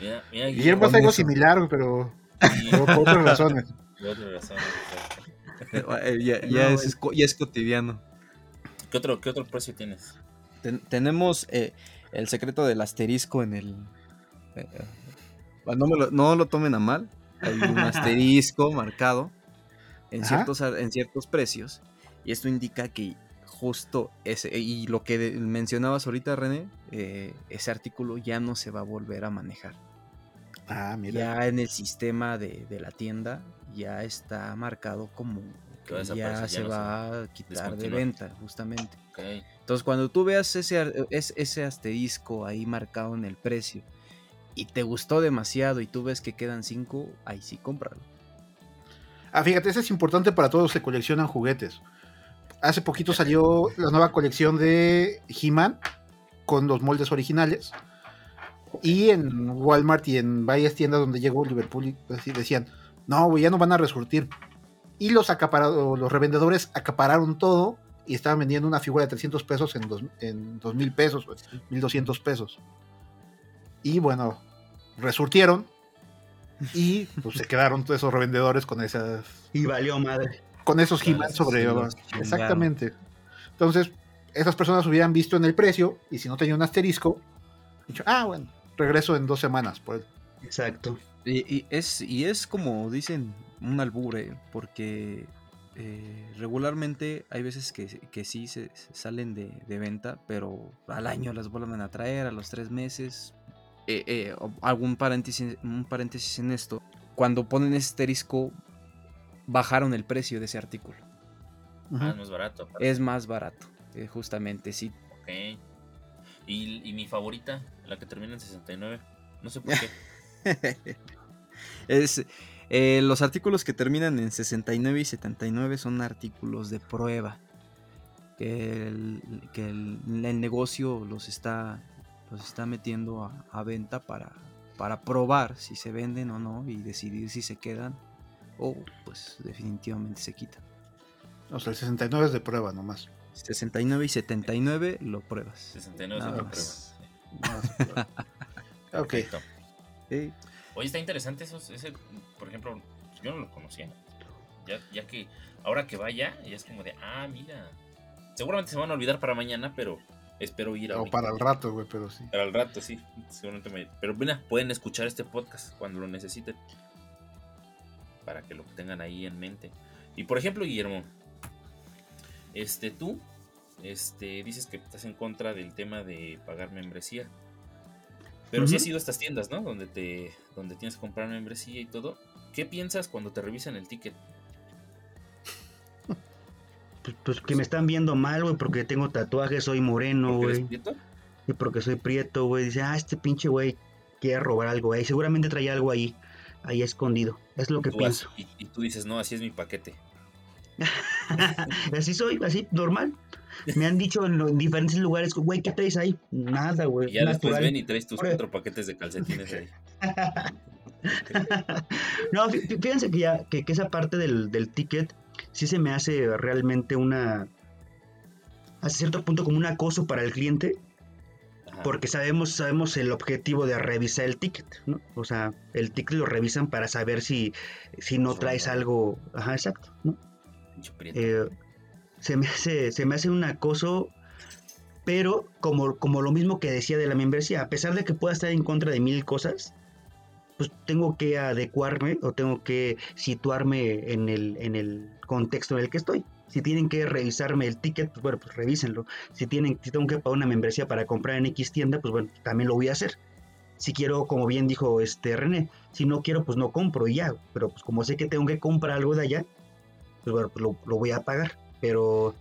Mira, mira, Guillermo es algo similar, pero por, otras razones. Por otras razones. Eh, ya, ya, es, ya, es, cotidiano. ¿Qué otro, qué otro precio tienes? tenemos eh, el secreto del asterisco en el. Eh, no, lo, no lo tomen a mal. Hay un asterisco marcado en ciertos, en ciertos precios. Y esto indica que justo ese, y lo que mencionabas ahorita, René, eh, ese artículo ya no se va a volver a manejar. Ah, mira. Ya en el sistema de, la tienda ya está marcado como que ya, se va a quitar de venta, justamente. Entonces, cuando tú veas ese, ese asterisco ahí marcado en el precio y te gustó demasiado y tú ves que quedan cinco, ahí sí cómpralo. Ah, fíjate, eso es importante para todos los que coleccionan juguetes. Hace poquito salió la nueva colección de He-Man con los moldes originales. Y en Walmart y en varias tiendas donde llegó Liverpool decían, no, ya no van a resurtir. Y los los revendedores acapararon todo y estaban vendiendo una figura de 300 pesos en, dos, en 2.000 pesos, 1.200 pesos. Y bueno, resurtieron y pues se quedaron todos esos revendedores con esas. Y valió madre. Con esos he sobre. Exactamente. Entonces, esas personas hubieran visto en el precio y si no tenía un asterisco, dicho, ah, bueno, regreso en dos semanas por Exacto. Y, es, y es como dicen, un albure, porque eh, regularmente hay veces que, que sí se, salen de, de, venta, pero al año las vuelven a traer, a los tres meses, eh, eh, algún paréntesis, un paréntesis en esto. Cuando ponen ese asterisco, bajaron el precio de ese artículo. Ah, es más barato. Es más barato, eh, justamente, sí. Ok. ¿Y, mi favorita, la que termina en 69. No sé por qué. es, los artículos que terminan en 69 y 79 son artículos de prueba. Que el negocio los está los está metiendo a, venta para, para probar si se venden o no y decidir si se quedan o pues definitivamente se quitan. O sea, el 69 es de prueba nomás. 69 y 79 lo pruebas. 69 es de pruebas. ok. Oye, está interesante eso. Ese, por ejemplo, yo no lo conocía. Ya, ya que ahora que vaya, ya es como de, ah, mira. Seguramente se van a olvidar para mañana, pero Espero ir a. O para el rato, güey, pero sí. Para el rato, sí. Pero mira, pueden escuchar este podcast cuando lo necesiten. Para que lo tengan ahí en mente. Y por ejemplo, Guillermo, este, tú, este, dices que estás en contra del tema de pagar membresía. Pero sí has ido a estas tiendas, ¿no? Donde te, donde tienes que comprar membresía y todo. ¿Qué piensas cuando te revisan el ticket? Pues, pues, que me están viendo mal, güey, porque tengo tatuajes, soy moreno, güey. Y porque soy prieto, güey. Dice, ah, este pinche güey quiere robar algo, güey. Seguramente traía algo ahí, ahí escondido. Es lo que pienso. y, tú dices, no, así es mi paquete. así soy, así, normal. Me han dicho en, diferentes lugares, güey, ¿qué traes ahí? Nada, güey. Y ya después ven y traes tus cuatro paquetes de calcetines ahí. no, fíjense que ya, que, esa parte del, del ticket sí se me hace realmente una, hasta cierto punto como un acoso para el cliente, porque sabemos, sabemos el objetivo de revisar el ticket, ¿no? O sea, el ticket lo revisan para saber si, si no traes algo, ajá, exacto, ¿no? Eh, se, me hace, se me hace un acoso, pero como, como lo mismo que decía de la membresía, a pesar de que pueda estar en contra de mil cosas, pues tengo que adecuarme o tengo que situarme en el, en el contexto en el que estoy. Si tienen que revisarme el ticket, pues bueno, pues revísenlo. Si tienen, tengo que pagar una membresía para comprar en X tienda, pues bueno, también lo voy a hacer. Si quiero, como bien dijo este René, si no quiero, pues no compro y ya. Pero pues como sé que tengo que comprar algo de allá, pues bueno, pues lo, lo voy a pagar. Pero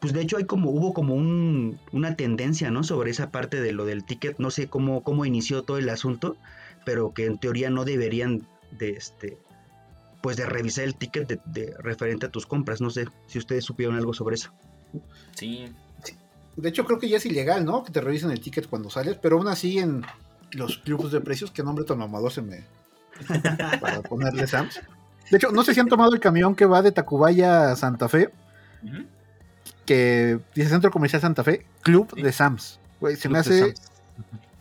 pues de hecho hay como hubo como un, una tendencia, ¿no? Sobre esa parte de lo del ticket, no sé cómo, cómo inició todo el asunto, pero que en teoría no deberían de este pues de revisar el ticket de, referente a tus compras. No sé si ustedes supieron algo sobre eso. Sí. De hecho, creo que ya es ilegal, ¿no? Que te revisen el ticket cuando sales, pero aún así en los grupos de precios, que nombre tan mamador se me. para ponerle Sams. De hecho, no sé si han tomado el camión que va de Tacubaya a Santa Fe que dice Centro Comercial Santa Fe, Club de Sams. se me hace.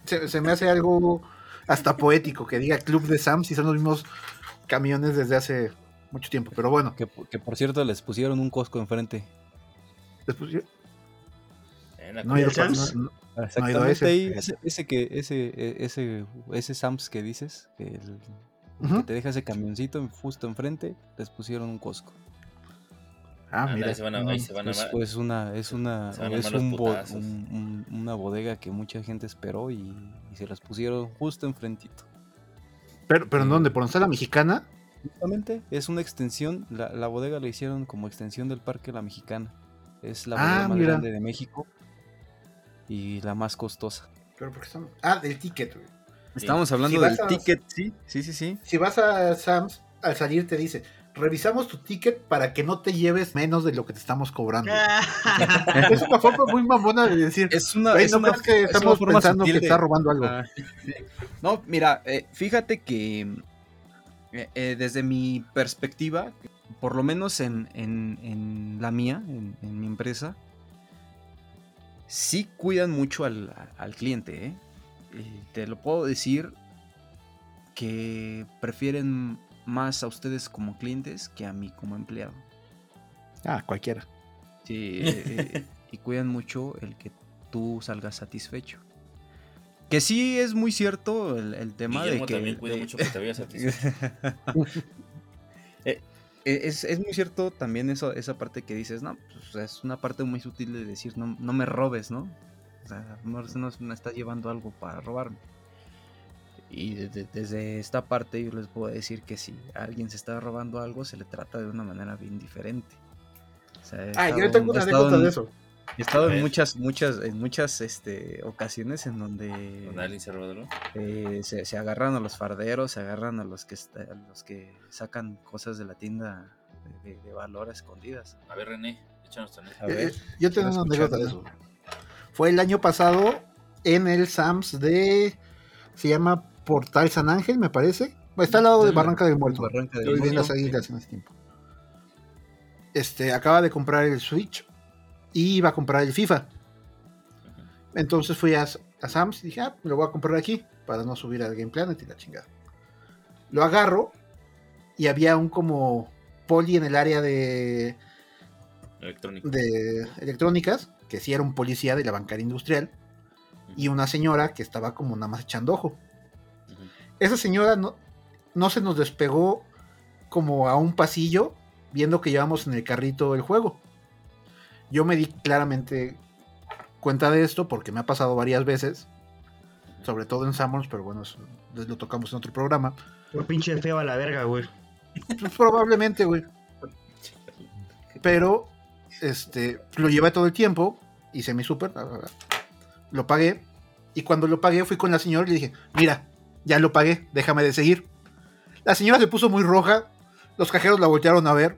Se, me hace algo hasta poético que diga Club de Sams y son los mismos camiones desde hace mucho tiempo. Pero bueno. Que, por cierto les pusieron un Costco enfrente. Les pusieron. No, hay Sams. ese. ese, que, ese, ese, ese Sams que dices, que, que te deja ese camioncito justo enfrente, les pusieron un Costco. Ah, mira. se van a, ahí se van a es, pues una, es una, es un, una bodega que mucha gente esperó y, se las pusieron justo enfrentito. Pero, pero ¿en dónde? ¿Por dónde la mexicana? Justamente, es una extensión, la, la, bodega la hicieron como extensión del Parque La Mexicana. Es la ah, bodega más grande de México y la más costosa. Pero porque estamos... Ah, del ticket, Estamos hablando del ticket, sí, sí, sí, sí. Si vas a Sam's, al salir te dice, revisamos tu ticket para que no te lleves menos de lo que te estamos cobrando. es una forma muy mamona de decir. Es una, es no que estamos pensando que está robando algo. Ah, no, mira, eh, fíjate que eh, eh, desde mi perspectiva, por lo menos en, en, la mía, en, mi empresa, sí cuidan mucho al, al cliente. te lo puedo decir que prefieren más a ustedes como clientes que a mí como empleado. Ah, cualquiera. Sí, eh, eh, y cuidan mucho el que tú salgas satisfecho. Que sí es muy cierto el, tema de que. también cuida mucho que te vayas satisfecho. Eh, es, es, muy cierto también eso, esa parte que dices, no, pues, es una parte muy sutil de decir, no, no me robes, ¿no? O sea, no, no me estás llevando algo para robarme. Y desde, esta parte yo les puedo decir que si alguien se está robando algo, se le trata de una manera bien diferente. ah, yo tengo una anécdota de eso. He estado en muchas, muchas, en muchas este, ocasiones en donde eh, se, se, agarran a los farderos, se agarran a los que a los que sacan cosas de la tienda de, valor escondidas. A ver, René, échanos A ver, yo tengo una anécdota de eso. Fue el año pasado en el Sams de se llama Portal San Ángel, me parece. Está al lado de Barranca del Muerto. Barranca del Muerto. las águilas en ese tiempo. Este, acaba de comprar el Switch y iba a comprar el FIFA. Entonces fui a, a Sam's y dije, ah, lo voy a comprar aquí para no subir al Game Planet y la chingada. Lo agarro y había un como poli en el área de, de electrónicas, que sí era un policía de la bancaria industrial, y una señora que estaba como nada más echando ojo esa señora no, no se nos despegó como a un pasillo viendo que llevamos en el carrito el juego. Yo me di claramente cuenta de esto porque me ha pasado varias veces, sobre todo en Summons, pero bueno, eso lo tocamos en otro programa. Por pinche feo a la verga, güey. Pues probablemente, güey. Pero, este, lo llevé todo el tiempo, hice mi súper, lo pagué, y cuando lo pagué fui con la señora y le dije, mira, ya lo pagué, déjame de seguir. La señora se puso muy roja, los cajeros la voltearon a ver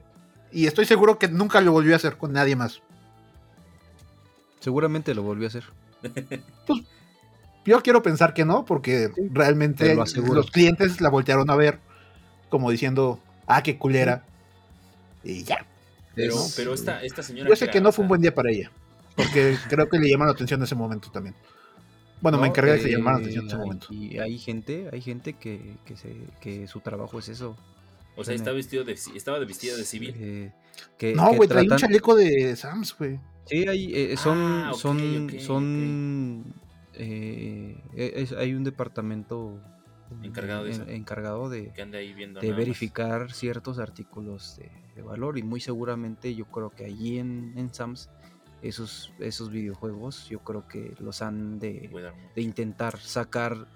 y estoy seguro que nunca lo volvió a hacer con nadie más. Seguramente lo volvió a hacer. Pues yo quiero pensar que no, porque realmente los clientes la voltearon a ver como diciendo, ah, qué culera. Y ya. Pero, pero esta, esta señora... Yo sé que no fue un buen día para ella, porque creo que le llamaron la atención en ese momento también. Bueno, me encargué de que se llamara la atención en ese momento. Y hay gente, hay gente que, que, se, que su trabajo es eso. O sea, estaba vestido de, estaba de vestida de civil. Eh, que, no, güey, trae un chaleco de Sams, güey. Sí, hay, eh, son, ah, son, son, eh, hay un departamento encargado de, encargado de, de verificar ciertos artículos de, valor y muy seguramente yo creo que allí en, en Sams esos, esos videojuegos yo creo que los han de, de intentar sacar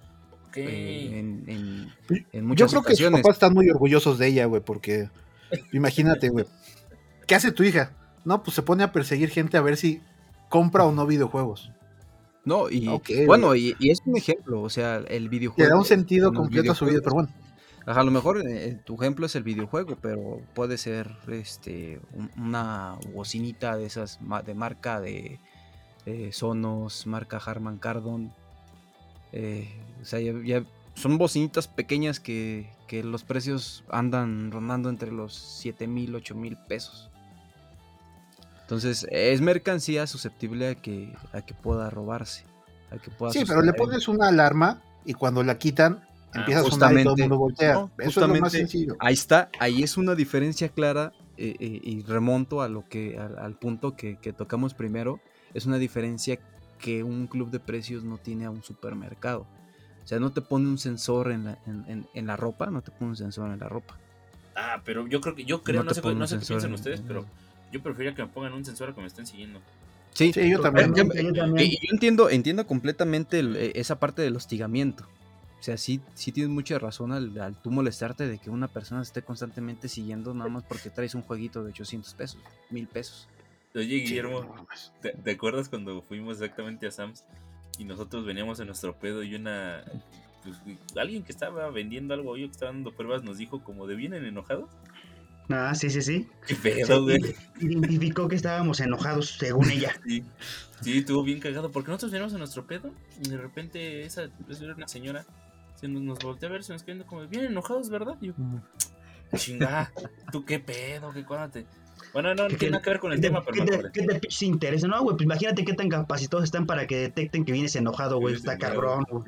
eh, en, en, muchas Yo creo que sus papás están muy orgullosos de ella, güey, porque imagínate, güey. ¿Qué hace tu hija? No, pues se pone a perseguir gente a ver si compra o no videojuegos. No, y bueno, y, es un ejemplo, o sea, el videojuego. Le da un sentido completo a su vida, pero bueno. A lo mejor eh, tu ejemplo es el videojuego, pero puede ser este una bocinita de esas de marca de Sonos, marca Harman Kardon. Eh, o sea, ya, son bocinitas pequeñas que, que, los precios andan rondando entre los 7 mil, 8 mil pesos. Entonces, es mercancía susceptible a que, a que pueda robarse. A que pueda sí, pero le pones una alarma y cuando la quitan, ah, empieza a sonar y todo el mundo voltea. Eso es lo más sencillo. Ahí está, ahí es una diferencia clara eh, eh, y remonto a lo que, al, punto que, que, tocamos primero. Es una diferencia que un club de precios no tiene a un supermercado. O sea, no te pone un sensor en la, en, en la ropa, no te pone un sensor en la ropa. Ah, pero yo creo que, yo creo, no, sé, no sé qué piensan ustedes, pero yo preferiría que me pongan un sensor a que me estén siguiendo. Sí, yo también. Yo, entiendo, entiendo completamente e, esa parte del hostigamiento. O sea, sí, sí tienes mucha razón al, tú molestarte de que una persona esté constantemente siguiendo nada más porque traes un jueguito de 800 pesos, mil pesos. Oye, Guillermo, ¿te, acuerdas cuando fuimos exactamente a Sam's y nosotros veníamos en nuestro pedo y una... Pues, alguien que estaba vendiendo algo, yo que estaba dando pruebas, nos dijo como de vienen enojados? Ah, sí, sí, sí. Qué pedo, güey. Identificó que estábamos enojados, según ella. Sí, sí, estuvo bien cagado. Porque nosotros veníamos a nuestro pedo y de repente esa, era una señora se nos, nos volteó a ver, se nos quedó como, bien enojados, ¿verdad? Y yo, chingada, ¿tú qué pedo? ¿Qué cuándo Bueno, no, no tiene nada que ver con el tema, pero. ¿Qué te, ¿qué te interesa? No, güey, pues imagínate qué tan capacitados están para que detecten que vienes enojado, güey. Está cabrón, güey.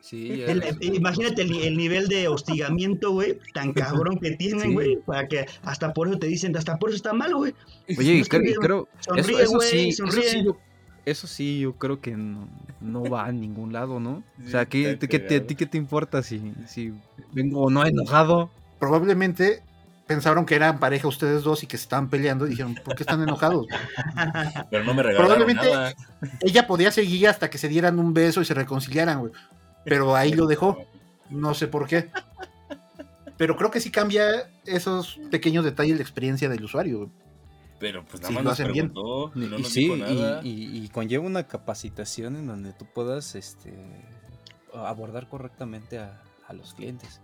Sí, imagínate el, nivel de hostigamiento, güey, tan cabrón que tienen, güey, para que hasta por eso te dicen, hasta por eso está mal, güey. Oye, creo, sonríe, eso, sí, Eso sí, yo, creo que no, va a ningún lado, ¿no? o sea, ¿qué, ¿a ti qué te importa si, si vengo o no enojado? Probablemente pensaron que eran pareja ustedes dos y que se estaban peleando y dijeron, ¿por qué están enojados? Pero no me regalaron Probablemente ella podía seguir hasta que se dieran un beso y se reconciliaran, güey pero ahí lo dejó. No sé por qué. Pero creo que sí cambia esos pequeños detalles de experiencia del usuario. Pero pues nada más lo hacen bien. y, sí, Y, conlleva una capacitación en donde tú puedas este, abordar correctamente a, los clientes.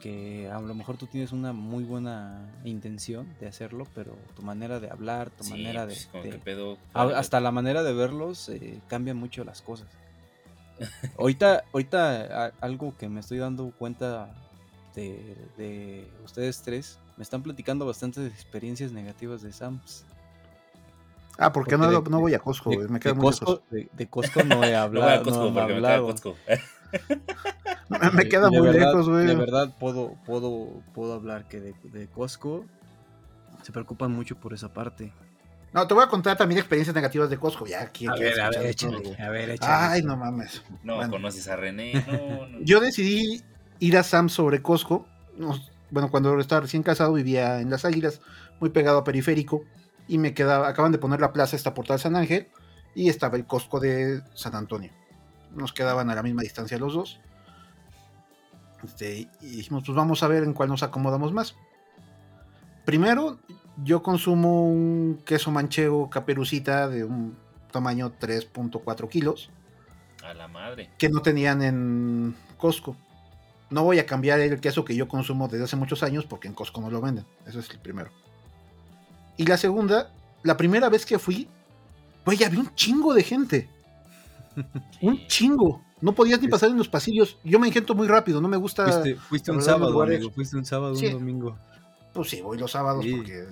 Que a lo mejor tú tienes una muy buena intención de hacerlo, pero tu manera de hablar, tu manera de... Pedo, hasta la manera de verlos eh, cambia mucho las cosas ahorita, ahorita algo que me estoy dando cuenta de, ustedes tres, me están platicando bastantes experiencias negativas de Sams. Ah, porque, no, no voy a Costco, me queda muy Costco, de, Costco no he hablado. no, me, hablado. me, queda muy lejos, güey. De verdad puedo, puedo, puedo hablar que de, de Costco se preocupan mucho por esa parte. No, te voy a contar también experiencias negativas de Costco. Ya, ¿quién a, ver, a ver, échale, a ver, échale. Ay, no mames. No conoces a René. No, Yo decidí ir a Sam sobre Costco. Bueno, cuando estaba recién casado vivía en Las Águilas, muy pegado a Periférico. Y me quedaba, acaban de poner la plaza esta portal San Ángel. Y estaba el Costco de San Antonio. Nos quedaban a la misma distancia los dos. Este, y dijimos, pues vamos a ver en cuál nos acomodamos más. Primero, yo consumo un queso manchego caperucita de un tamaño 3.4 kilos. A la madre. Que no tenían en Costco. No voy a cambiar el queso que yo consumo desde hace muchos años porque en Costco no lo venden. Eso es el primero. Y la segunda, la primera vez que fui, pues había un chingo de gente. un chingo. No podías ni pasar en los pasillos. Yo me ingento muy rápido, no me gusta. Fuiste, un sábado, amigo. Fuiste un sábado, un domingo. Pues sí, voy los sábados porque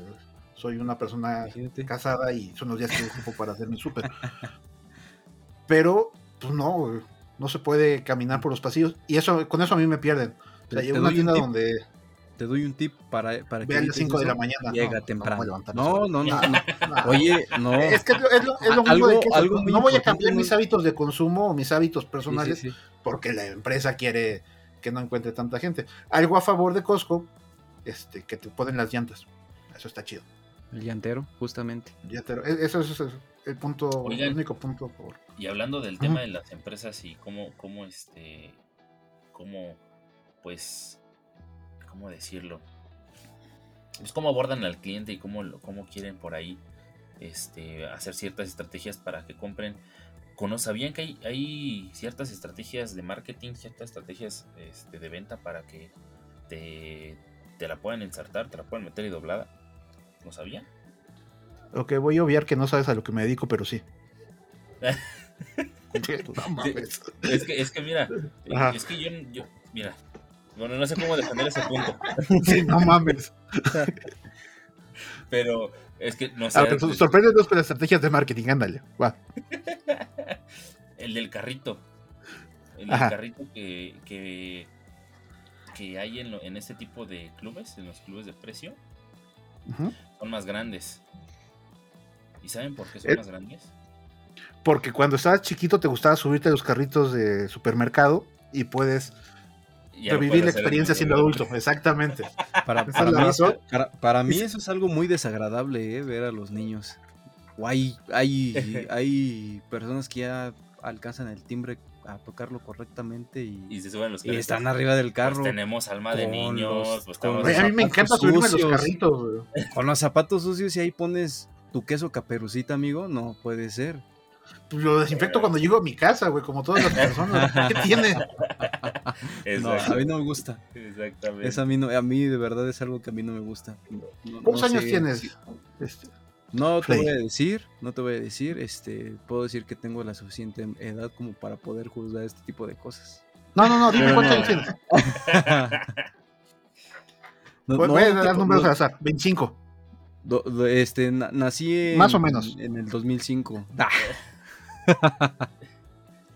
soy una persona casada y son los días que ocupo para hacer mi súper. Pero, pues no, no se puede caminar por los pasillos. Y eso, con eso a mí me pierden. O sea, una tienda donde. te doy un tip para, para que. Ve a las 5 de la mañana. Llega temprano. No, no, no, Oye, no. Es que es lo, es lo mismo de que algo no voy a cambiar mis hábitos de consumo o mis hábitos personales porque la empresa quiere que no encuentre tanta gente. Algo a favor de Costco, este, que te ponen las llantas. Eso está chido. El llantero, justamente. llantero. E, eso es, el punto, el único punto. Por... Y hablando del tema de las empresas y cómo, cómo este, cómo, pues, cómo decirlo, pues cómo abordan al cliente y cómo, cómo quieren por ahí, este, hacer ciertas estrategias para que compren. ¿Sabían que hay, hay ciertas estrategias de marketing, ciertas estrategias este, de venta para que te, te la puedan insertar, te la puedan meter y doblada? ¿No sabía? Ok, voy a obviar que no sabes a lo que me dedico, pero sí. es, que, es que mira, es que yo, yo, mira, bueno, no sé cómo defender ese punto. sí, no mames. Pero es que no sé. Ah, pero sorpréndenos con las estrategias de marketing, ándale, va. El del carrito. El del carrito que, que, que hay en, en este tipo de clubes, en los clubes de precio son más grandes. ¿Y saben por qué son eh, más grandes? Porque cuando estabas chiquito te gustaba subirte a los carritos de supermercado y puedes revivir la experiencia siendo adulto, exactamente. Para, para, mí eso, para, mí eso, es algo muy desagradable, ¿eh? ver a los niños. O hay, hay, hay personas que ya alcanzan el timbre a tocarlo correctamente y, se suben los y están arriba del carro. Pues tenemos alma de niños. Pues a mí me encanta subirme a los carritos. Con los zapatos sucios y ahí pones tu queso caperucita, amigo, no puede ser. Pues lo desinfecto cuando llego a mi casa, güey, como todas las personas. ¿Qué tiene? No, a mí no me gusta. Exactamente. Es a, mí no, a mí de verdad es algo que a mí no me gusta. ¿Cuántos años tienes? Este, no te voy a decir, no te voy a decir, este, puedo decir que tengo la suficiente edad como para poder juzgar este tipo de cosas. No, no, no, dime cuántos años tienes. no, voy, a dar números al azar, 25. este, nací en, Más o menos. en el 2005.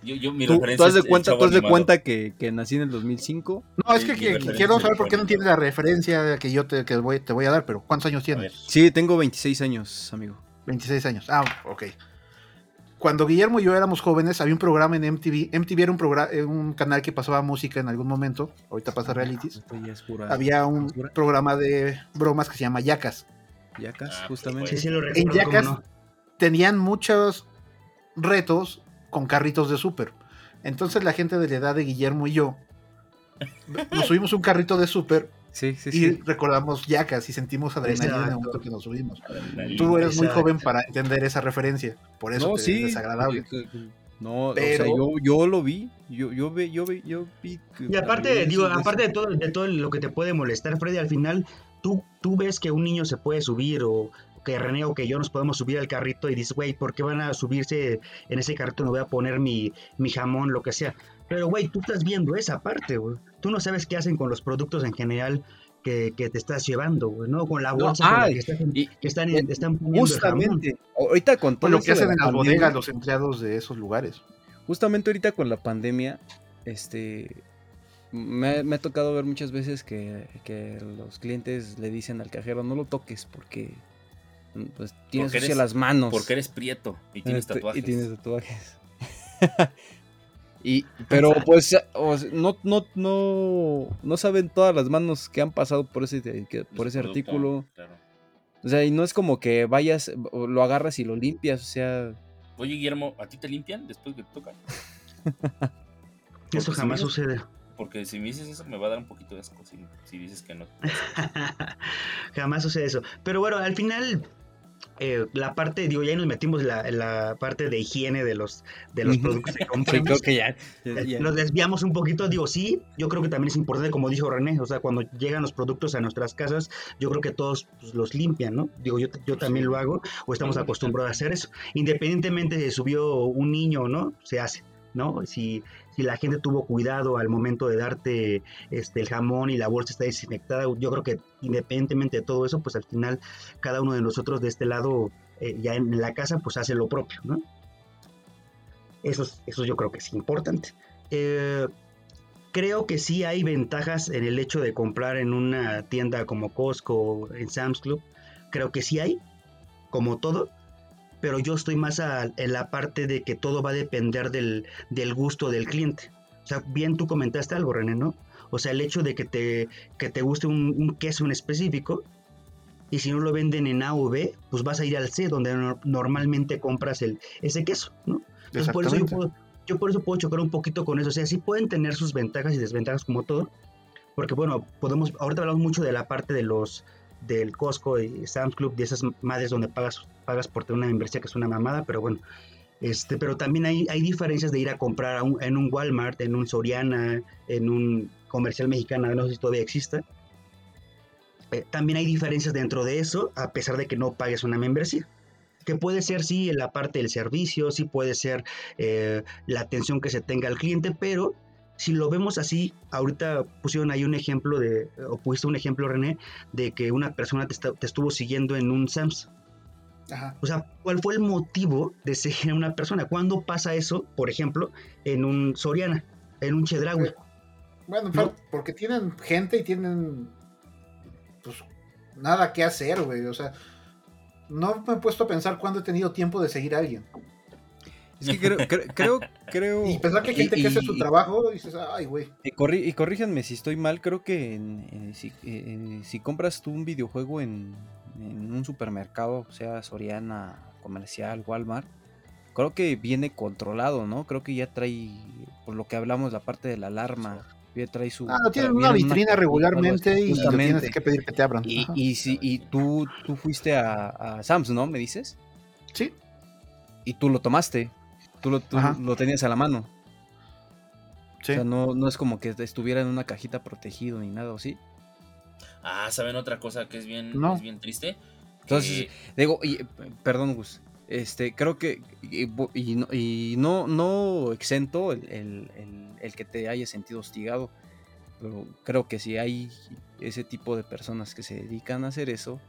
Yo, yo, mi ¿Tú, ¿Tú has de cuenta, tú has de cuenta que, que, nací en el 2005? No, es que, quiero saber por qué no tienes la referencia que yo te, que voy, te voy a dar, pero ¿cuántos años tienes? Sí, tengo 26 años, amigo. 26 años, ah, ok. Cuando Guillermo y yo éramos jóvenes, había un programa en MTV. MTV era un, programa, eh, un canal que pasaba música en algún momento. Ahorita pasa realities. había un programa de bromas que se llama Yacas. Yacas, ah, pues, justamente. Sí, sí, lo en Yacas tenían muchos retos con carritos de súper. Entonces la gente de la edad de Guillermo y yo nos subimos un carrito de súper y recordamos yacas y sentimos adrenalina en el momento que nos subimos. Tú eres muy joven para entender esa referencia, por eso es desagradable. No, pero yo, yo, lo vi, yo, yo, vi, yo, vi, yo vi Y aparte, digo, aparte de todo, de todo lo que te puede molestar, Freddy, al final tú, tú ves que un niño se puede subir o, que René o que yo nos podemos subir al carrito y dices, güey, ¿por qué van a subirse en ese carrito? No voy a poner mi, mi jamón, lo que sea. Pero, güey, tú estás viendo esa parte, güey. Tú no sabes qué hacen con los productos en general que, que te estás llevando, güey, ¿no? Con la bolsa que, están, están, poniendo Justamente, ahorita con todo lo que hacen en las bodegas los empleados de esos lugares. Justamente ahorita con la pandemia, este, me, me, ha tocado ver muchas veces que, que, los clientes le dicen al cajero no lo toques porque pues tienes sucias las manos. Porque eres prieto y tienes este, tatuajes. Y tienes tatuajes. y, pero pues no, no, no, no saben todas las manos que han pasado por ese, por ese artículo. O sea, y no es como que vayas, lo agarras y lo limpias, o sea... Oye, Guillermo, ¿a ti te limpian después que te tocan? Eso jamás sucede. Porque si me dices eso me va a dar un poquito de asco si dices que no. jamás sucede eso. Pero bueno, al final eh, la parte, digo, ya nos metimos la, la parte de higiene de los, de los productos que compramos. que ya, Nos desviamos un poquito, digo, sí, yo creo que también es importante, como dijo René, o sea, cuando llegan los productos a nuestras casas, yo creo que todos pues, los limpian, ¿no? Digo, yo, yo también lo hago, o estamos acostumbrados a hacer eso. Independientemente de si subió un niño o no, se hace. ¿No? Si, si la gente tuvo cuidado al momento de darte este, el jamón y la bolsa está desinfectada, yo creo que independientemente de todo eso, pues al final cada uno de nosotros de este lado, eh, ya en la casa, pues hace lo propio, ¿no? Eso, eso yo creo que es importante. Eh, creo que sí hay ventajas en el hecho de comprar en una tienda como Costco en Sam's Club. Creo que sí hay, como todo. Pero yo estoy más en la parte de que todo va a depender del, del gusto del cliente. O sea, bien tú comentaste algo, René, ¿no? O sea, el hecho de que te, que te guste un, queso en específico y si no lo venden en A o B, pues vas a ir al C donde normalmente compras el, ese queso, ¿no? Entonces por eso yo, por eso puedo chocar un poquito con eso. O sea, sí pueden tener sus ventajas y desventajas como todo. Porque bueno, podemos, ahorita hablamos mucho de la parte de los del Costco y Sam's Club, de esas madres donde pagas, pagas por tener una membresía que es una mamada, pero bueno, este, pero también hay, hay diferencias de ir a comprar en un Walmart, en un Soriana, en un comercial mexicano, no sé si todavía exista. Eh, también hay diferencias dentro de eso, a pesar de que no pagues una membresía. Que puede ser, sí, la parte del servicio, sí puede ser eh, la atención que se tenga al cliente, pero si lo vemos así, ahorita pusieron ahí un ejemplo de, o pusiste un ejemplo, René, de que una persona te, te estuvo siguiendo en un SAMS o sea, ¿cuál fue el motivo de seguir a una persona? ¿Cuándo pasa eso, por ejemplo, en un Soriana, en un Chedraui? Bueno, porque tienen gente y tienen pues nada que hacer, güey. O sea, no me he puesto a pensar cuándo he tenido tiempo de seguir a alguien. Es que creo, creo, creo, Y pensar que hay gente que hace su trabajo, dices, ay, güey. Y, corríjanme si estoy mal, creo que si, compras tú un videojuego en, un supermercado, sea Soriana, comercial, Walmart, creo que viene controlado, ¿no? Creo que ya trae, por lo que hablamos, la parte de la alarma. Ya trae su. Ah, tienen una vitrina regularmente y tienes que pedir que te abran. Y, y, si, y tú, tú fuiste a, a, Sam's, ¿no? ¿Me dices? Sí. Y tú lo tomaste. Tú lo, lo tenías a la mano. Sí. O sea, no, no es como que estuviera en una cajita protegido ni nada, ¿o sí? Ah, ¿saben otra cosa que es bien, bien triste? Entonces, digo, y, perdón, Gus. Este, creo que, y, no, no exento el, que te haya sentido hostigado, pero creo que si hay ese tipo de personas que se dedican a hacer eso,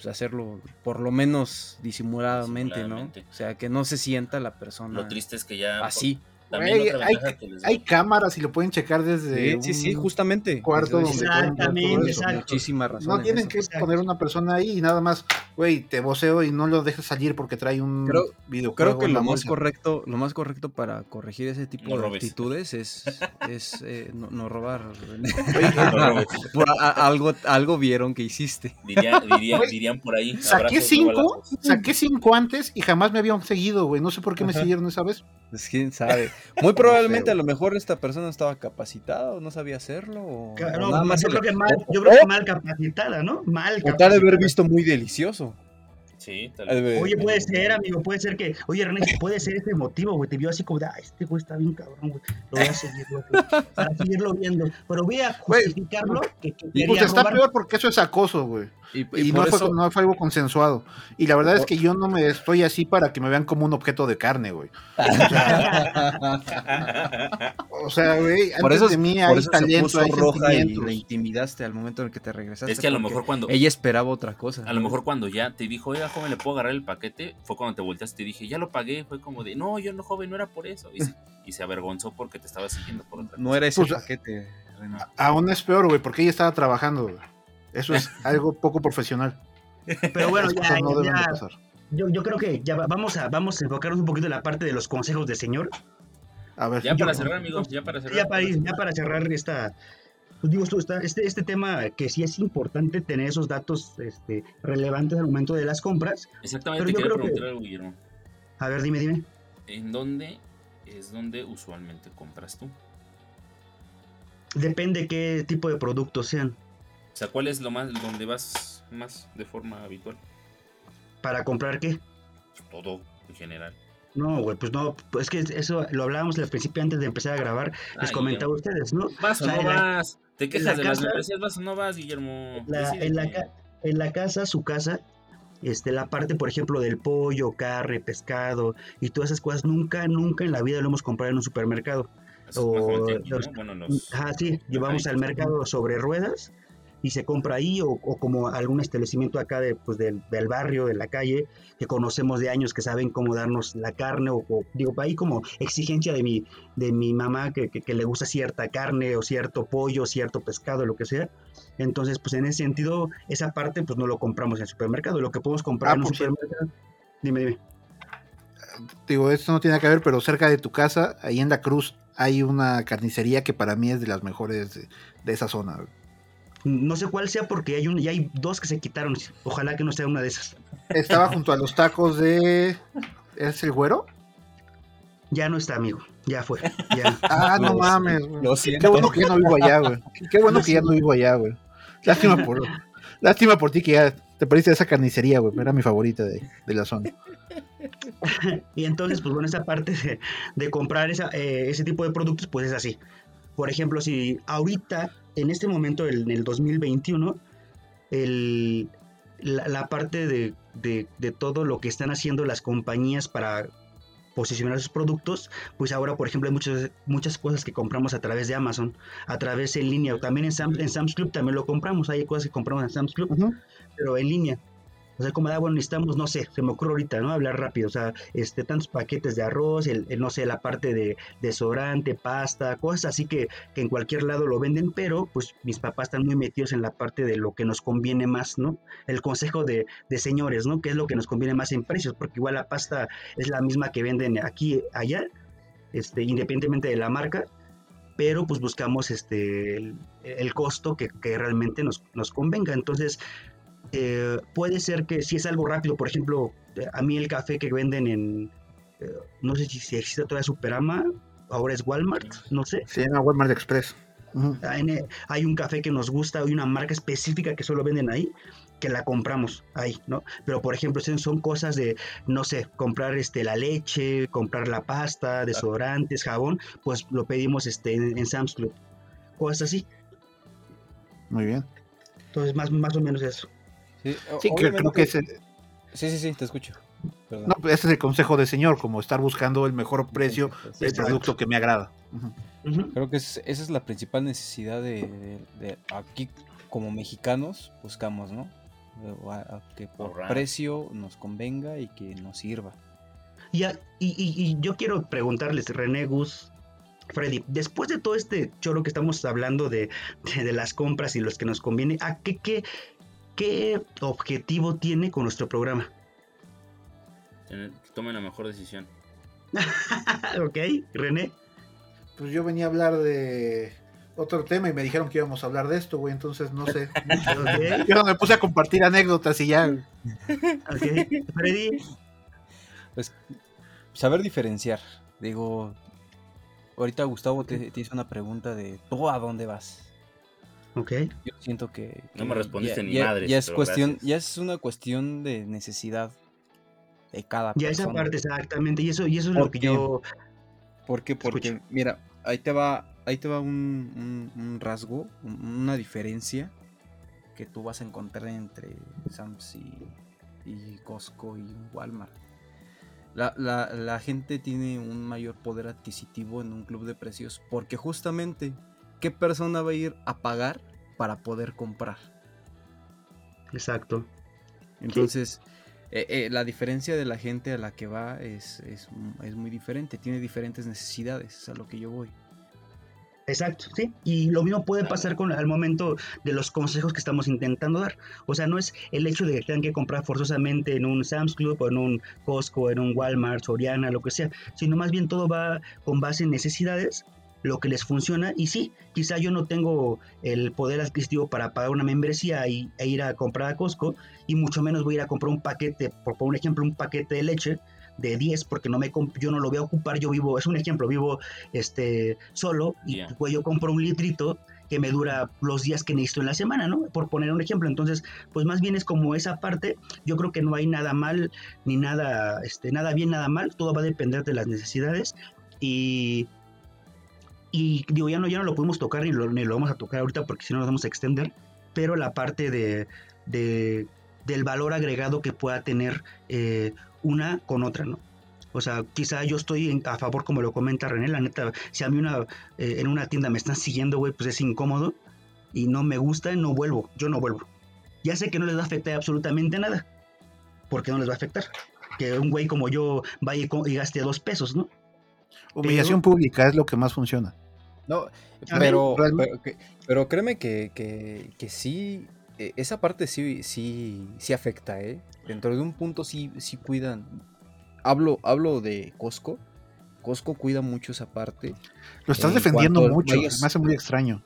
pues hacerlo por lo menos disimuladamente, ¿no? O sea, que no se sienta la persona. Lo triste es que ya. Así hay, cámaras y lo pueden checar desde. Sí, sí, justamente. Cuarto Exactamente, Muchísimas razones. No tienen que poner una persona ahí y nada más, güey, te voceo y no lo dejes salir porque trae un videojuego. Creo que lo más correcto, lo más correcto para corregir ese tipo de actitudes es, es eh, no, robar. algo, algo vieron que hiciste. dirían por ahí. Saqué cinco, saqué cinco antes y jamás me habían seguido, güey. No sé por qué me siguieron esa vez. Pues quién sabe. Muy probablemente a lo mejor esta persona estaba capacitada o no sabía hacerlo. O, nada más yo, creo que mal, yo creo que mal capacitada, ¿no? Mal capacitada. O tal de haber visto muy delicioso. Sí, tal vez. Oye, puede ser, amigo, puede ser que. Oye, René, puede ser ese motivo, güey. Te vio así como de, ah, este güey está bien cabrón, güey. Lo voy a seguir, güey. Para seguirlo viendo. Pero voy a justificarlo. que, y pues está peor porque eso es acoso, güey. Y, no, fue, no, fue, algo consensuado. Y la verdad es que yo no me estoy así para que me vean como un objeto de carne, güey. O sea, güey, por eso, de mí hay talento, hay roja y le intimidaste al momento en el que te regresaste. Es que a lo mejor cuando... Ella esperaba otra cosa. A lo mejor cuando ya te dijo, oiga, joven, ¿le puedo agarrar el paquete? Fue cuando te volteaste y te dije, ya lo pagué. Fue como de, no, yo no, joven, no era por eso. Y, se, avergonzó porque te estaba siguiendo por otra No era ese pues, paquete. Aún es peor, güey, porque ella estaba trabajando, güey. Eso es algo poco profesional. Pero bueno, ya, yo, yo, creo que ya vamos a, vamos a enfocarnos un poquito en la parte de los consejos del señor. A ver, ya para cerrar, amigos, ya para cerrar. Ya para, ya para cerrar esta, pues digo, este, este tema que sí es importante tener esos datos este, relevantes al momento de las compras. Exactamente, pero yo creo preguntar algo, Guillermo. A ver, dime, dime. ¿En dónde es donde usualmente compras tú? Depende qué tipo de productos sean. O sea, ¿cuál es lo más donde vas más de forma habitual? ¿Para comprar qué? Todo, en general. No, güey, pues no, pues es que eso lo hablábamos al principio antes de empezar a grabar, les comentaba a ustedes, ¿no? Vas o, no vas, te quejas de las membresías, vas o no vas, Guillermo. en, la, en la casa, su casa, este, la parte, por ejemplo, del pollo, carne, pescado y todas esas cosas, nunca, nunca en la vida lo hemos comprado en un supermercado. O, bueno, ah, sí, llevamos al mercado sobre ruedas y se compra ahí o, como algún establecimiento acá de, pues del, barrio, de la calle, que conocemos de años, que saben cómo darnos la carne o, digo, ahí como exigencia de mi, de mi mamá que, que, le gusta cierta carne o cierto pollo, cierto pescado, lo que sea. Entonces, pues en ese sentido, esa parte pues no lo compramos en el supermercado, lo que podemos comprar ah, en un supermercado. Dime, dime. Digo, esto no tiene que ver, pero cerca de tu casa, ahí en la Cruz, hay una carnicería que para mí es de las mejores de, de esa zona. No sé cuál sea porque hay un, ya hay dos que se quitaron. Ojalá que no sea una de esas. Estaba junto a los tacos de. ¿Es el güero? Ya no está, amigo. Ya fue. Ah, no, mames, Qué bueno que ya no vivo allá, güey. Qué bueno que ya no vivo allá, güey. Lástima por, lástima por ti que ya te perdiste esa carnicería, güey. Era mi favorita de, la zona. y entonces, pues bueno, esa parte de, comprar esa, eh, ese tipo de productos, pues es así. Por ejemplo, si ahorita en este momento, en el 2021, la, parte de, todo lo que están haciendo las compañías para posicionar sus productos, pues ahora, por ejemplo, hay muchas, muchas cosas que compramos a través de Amazon, a través en línea, o también en, Sam's Club también lo compramos, hay cosas que compramos en Sam's Club, pero en línea. O sea, como, ah, bueno, necesitamos, no sé, se me ocurre ahorita, ¿no? Hablar rápido, o sea, este, tantos paquetes de arroz, el, no sé, la parte de desodorante, pasta, cosas así que, en cualquier lado lo venden, pero pues mis papás están muy metidos en la parte de lo que nos conviene más, ¿no? El consejo de, de señores, ¿no? ¿Qué es lo que nos conviene más en precios? Porque igual la pasta es la misma que venden aquí, allá, este, independientemente de la marca, pero pues buscamos este el, costo que, que, realmente nos, nos convenga. Entonces, eh, puede ser que si es algo rápido, por ejemplo, eh, a mí el café que venden en, eh, no sé si, existe todavía Superama, ahora es Walmart, no sé. Se llama Walmart Express. Ah, hay un café que nos gusta, hay una marca específica que solo venden ahí, que la compramos ahí, ¿no? Pero por ejemplo, son cosas de, no sé, comprar este, la leche, comprar la pasta, desodorantes, jabón, pues lo pedimos este, en, Sam's Club. Cosas así. Muy bien. Entonces, más, más o menos eso. Sí, creo que Sí, sí, sí, te escucho. No, pues, ese es el consejo del señor, como estar buscando el mejor precio del producto que me agrada. Creo que esa es la principal necesidad de, aquí como mexicanos buscamos, ¿no? que por precio nos convenga y que nos sirva. Y, y, yo quiero preguntarles, René Gus, Freddy, después de todo este choro que estamos hablando de, de, las compras y los que nos conviene, ¿a qué, qué, ¿Qué objetivo tiene con nuestro programa? que tomen la mejor decisión. ok, René. Pues yo venía a hablar de otro tema y me dijeron que íbamos a hablar de esto, güey, entonces no sé. Yo me puse a compartir anécdotas y ya. ok, Freddy. Pues saber diferenciar. Digo, ahorita Gustavo te, te hizo una pregunta de ¿tú a dónde vas? Ok. Yo siento que. no me respondiste ni madre. Ya es, cuestión, ya es una cuestión de necesidad de cada persona. Ya esa parte, exactamente. Y eso, y eso es lo que yo. ¿Por qué? Porque, mira, ahí te va, ahí te va un, un, rasgo, una diferencia que tú vas a encontrar entre Sam's y, y Costco y Walmart. La, la, la, gente tiene un mayor poder adquisitivo en un club de precios porque justamente ¿qué persona va a ir a pagar para poder comprar? Exacto. Entonces, eh, eh, la diferencia de la gente a la que va es, muy diferente, tiene diferentes necesidades, es a lo que yo voy. Exacto, sí. Y lo mismo puede pasar con el momento de los consejos que estamos intentando dar. O sea, no es el hecho de que tengan que comprar forzosamente en un Sam's Club o en un Costco, en un Walmart, Soriana, lo que sea, sino más bien todo va con base en necesidades lo que les funciona. Y sí, quizá yo no tengo el poder adquisitivo para pagar una membresía y, e ir a comprar a Costco, y mucho menos voy a ir a comprar un paquete, por poner un ejemplo, un paquete de leche de 10 porque no me yo no lo voy a ocupar, yo vivo, es un ejemplo, vivo este solo y pues yo compro un litrito que me dura los días que necesito en la semana, ¿no? Por poner un ejemplo. Entonces, pues más bien es como esa parte, yo creo que no hay nada mal ni nada este nada bien, nada mal, todo va a depender de las necesidades y y digo, ya no, ya no lo podemos tocar ni lo, ni lo vamos a tocar ahorita porque si no nos vamos a extender, pero la parte de, del valor agregado que pueda tener eh, una con otra, ¿no? O sea, quizá yo estoy a favor, como lo comenta René, la neta, si a mí una, eh, en una tienda me están siguiendo, güey, pues es incómodo, y no me gusta, no vuelvo, yo no vuelvo. Ya sé que no les va a afectar absolutamente nada, porque no les va a afectar. Que un güey como yo vaya y gaste dos pesos, ¿no? Humillación pública es lo que más funciona. No, pero, pero, créeme que, que, que, sí, e, esa parte sí, sí, sí afecta, ¿eh? Dentro de un punto sí, sí cuidan. Hablo, hablo de Costco. Costco cuida mucho esa parte. Lo estás defendiendo mucho, me hace muy extraño.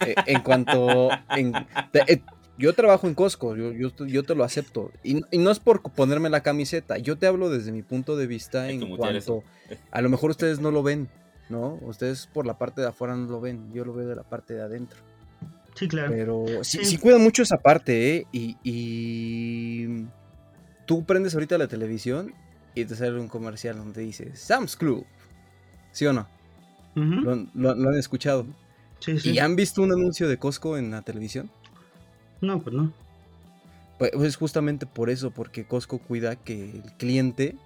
Eh, en cuanto. Eh, yo trabajo en Costco, yo, yo, te lo acepto. Y, no es por ponerme la camiseta, yo te hablo desde mi punto de vista en cuanto. A lo mejor ustedes no lo ven, ¿no? Ustedes por la parte de afuera no lo ven, yo lo veo de la parte de adentro. Sí, claro. Pero sí, sí, cuidan mucho esa parte, ¿eh? Y, y, tú prendes ahorita la televisión y te sale un comercial donde dice Sam's Club. ¿Sí o no? ¿Lo, han escuchado? Sí, sí. ¿Y han visto un anuncio de Costco en la televisión? No, pues no. Pues es justamente por eso, porque Costco cuida que el cliente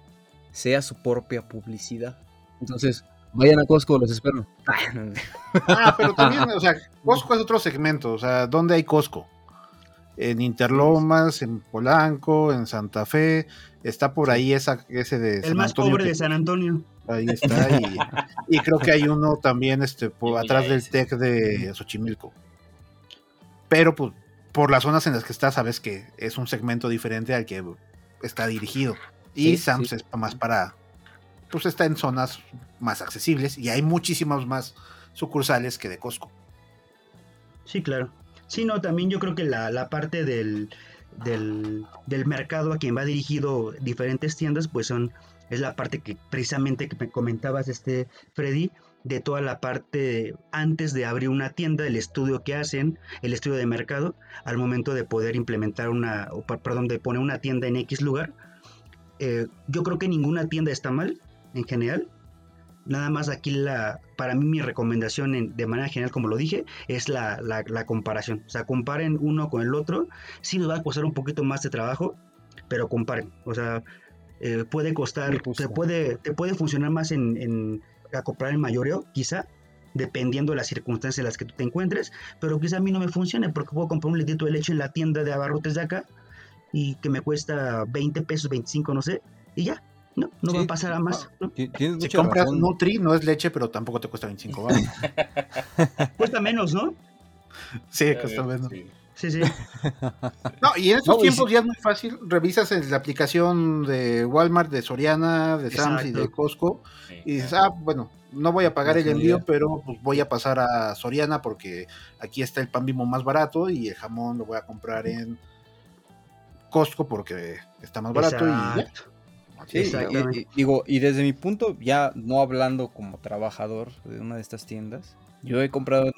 sea su propia publicidad. Entonces, vayan a Costco, los espero. ah, pero también, o sea, Costco es otro segmento, o sea, ¿dónde hay Costco? En Interlomas, en Polanco, en Santa Fe, está por ahí esa, ese de El más pobre de San Antonio. Ahí está, y, creo que hay uno también este, por atrás del TEC de Xochimilco. Pero pues por las zonas en las que está, sabes que es un segmento diferente al que está dirigido. Y Sams es más para, pues está en zonas más accesibles y hay muchísimas más sucursales que de Costco. Sí, claro. Sí, no, también yo creo que la, parte del, del, del, mercado a quien va dirigido diferentes tiendas, pues son, es la parte que precisamente que me comentabas, este Freddy, de toda la parte antes de abrir una tienda, el estudio que hacen, el estudio de mercado, al momento de poder implementar una, o, perdón, de poner una tienda en X lugar. Eh, yo creo que ninguna tienda está mal, en general. Nada más aquí la, para mí mi recomendación de manera general, como lo dije, es la, comparación. O sea, comparen uno con el otro. Sí nos va a costar un poquito más de trabajo, pero comparen. O sea, eh, puede costar, te puede, te puede funcionar más en a comprar el mayoreo, quizá, dependiendo de las circunstancias en las que tú te encuentres, pero quizá a mí no me funcione porque puedo comprar un litro de leche en la tienda de abarrotes de acá y que me cuesta 20 pesos, 25, no sé, y ya. No, no va a pasar a más. ¿no? Si compras Nutri, no es leche, pero tampoco te cuesta 25 baros. cuesta menos, ¿no? Sí, cuesta menos. Sí, sí. No, y en estos tiempos ya es muy fácil. Revisas en la aplicación de Walmart, de Soriana, de Sam's y de Costco. Y dices, ah, bueno, no voy a pagar el envío, pero pues voy a pasar a Soriana porque aquí está el pan bimbo más barato y el jamón lo voy a comprar en Costco porque está más barato y digo, y desde mi punto, ya no hablando como trabajador de una de estas tiendas, yo he comprado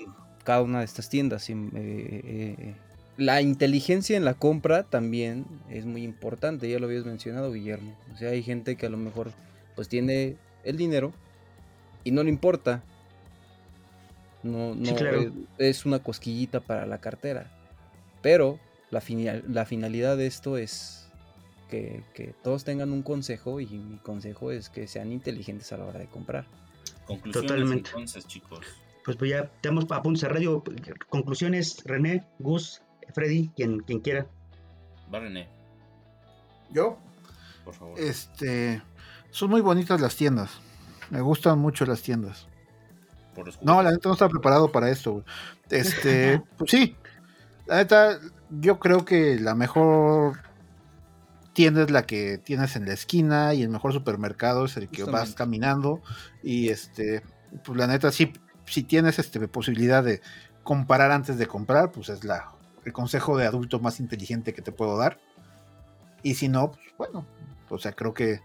cada una de estas tiendas. Eh, eh, la inteligencia en la compra también es muy importante, ya lo habías mencionado Guillermo. O sea, hay gente que a lo mejor pues tiene el dinero y no le importa. No, no es, una cosquillita para la cartera. Pero la, la finalidad de esto es que, todos tengan un consejo y mi consejo es que sean inteligentes a la hora de comprar. Conclusiones Totalmente. entonces, chicos pues, pues ya estamos a punto de radio. Conclusiones, René, Gus, Freddy, quien, quien quiera. Va René. ¿Yo? Por favor. Este, son muy bonitas las tiendas. Me gustan mucho las tiendas. no, la neta no está preparado para esto, Este, pues sí. La neta, yo creo que la mejor tienda es la que tienes en la esquina y el mejor supermercado es el que vas caminando y este, pues la neta sí si tienes este, posibilidad de comparar antes de comprar, pues es la, el consejo de adulto más inteligente que te puedo dar. Y si no, pues bueno, o sea, creo que,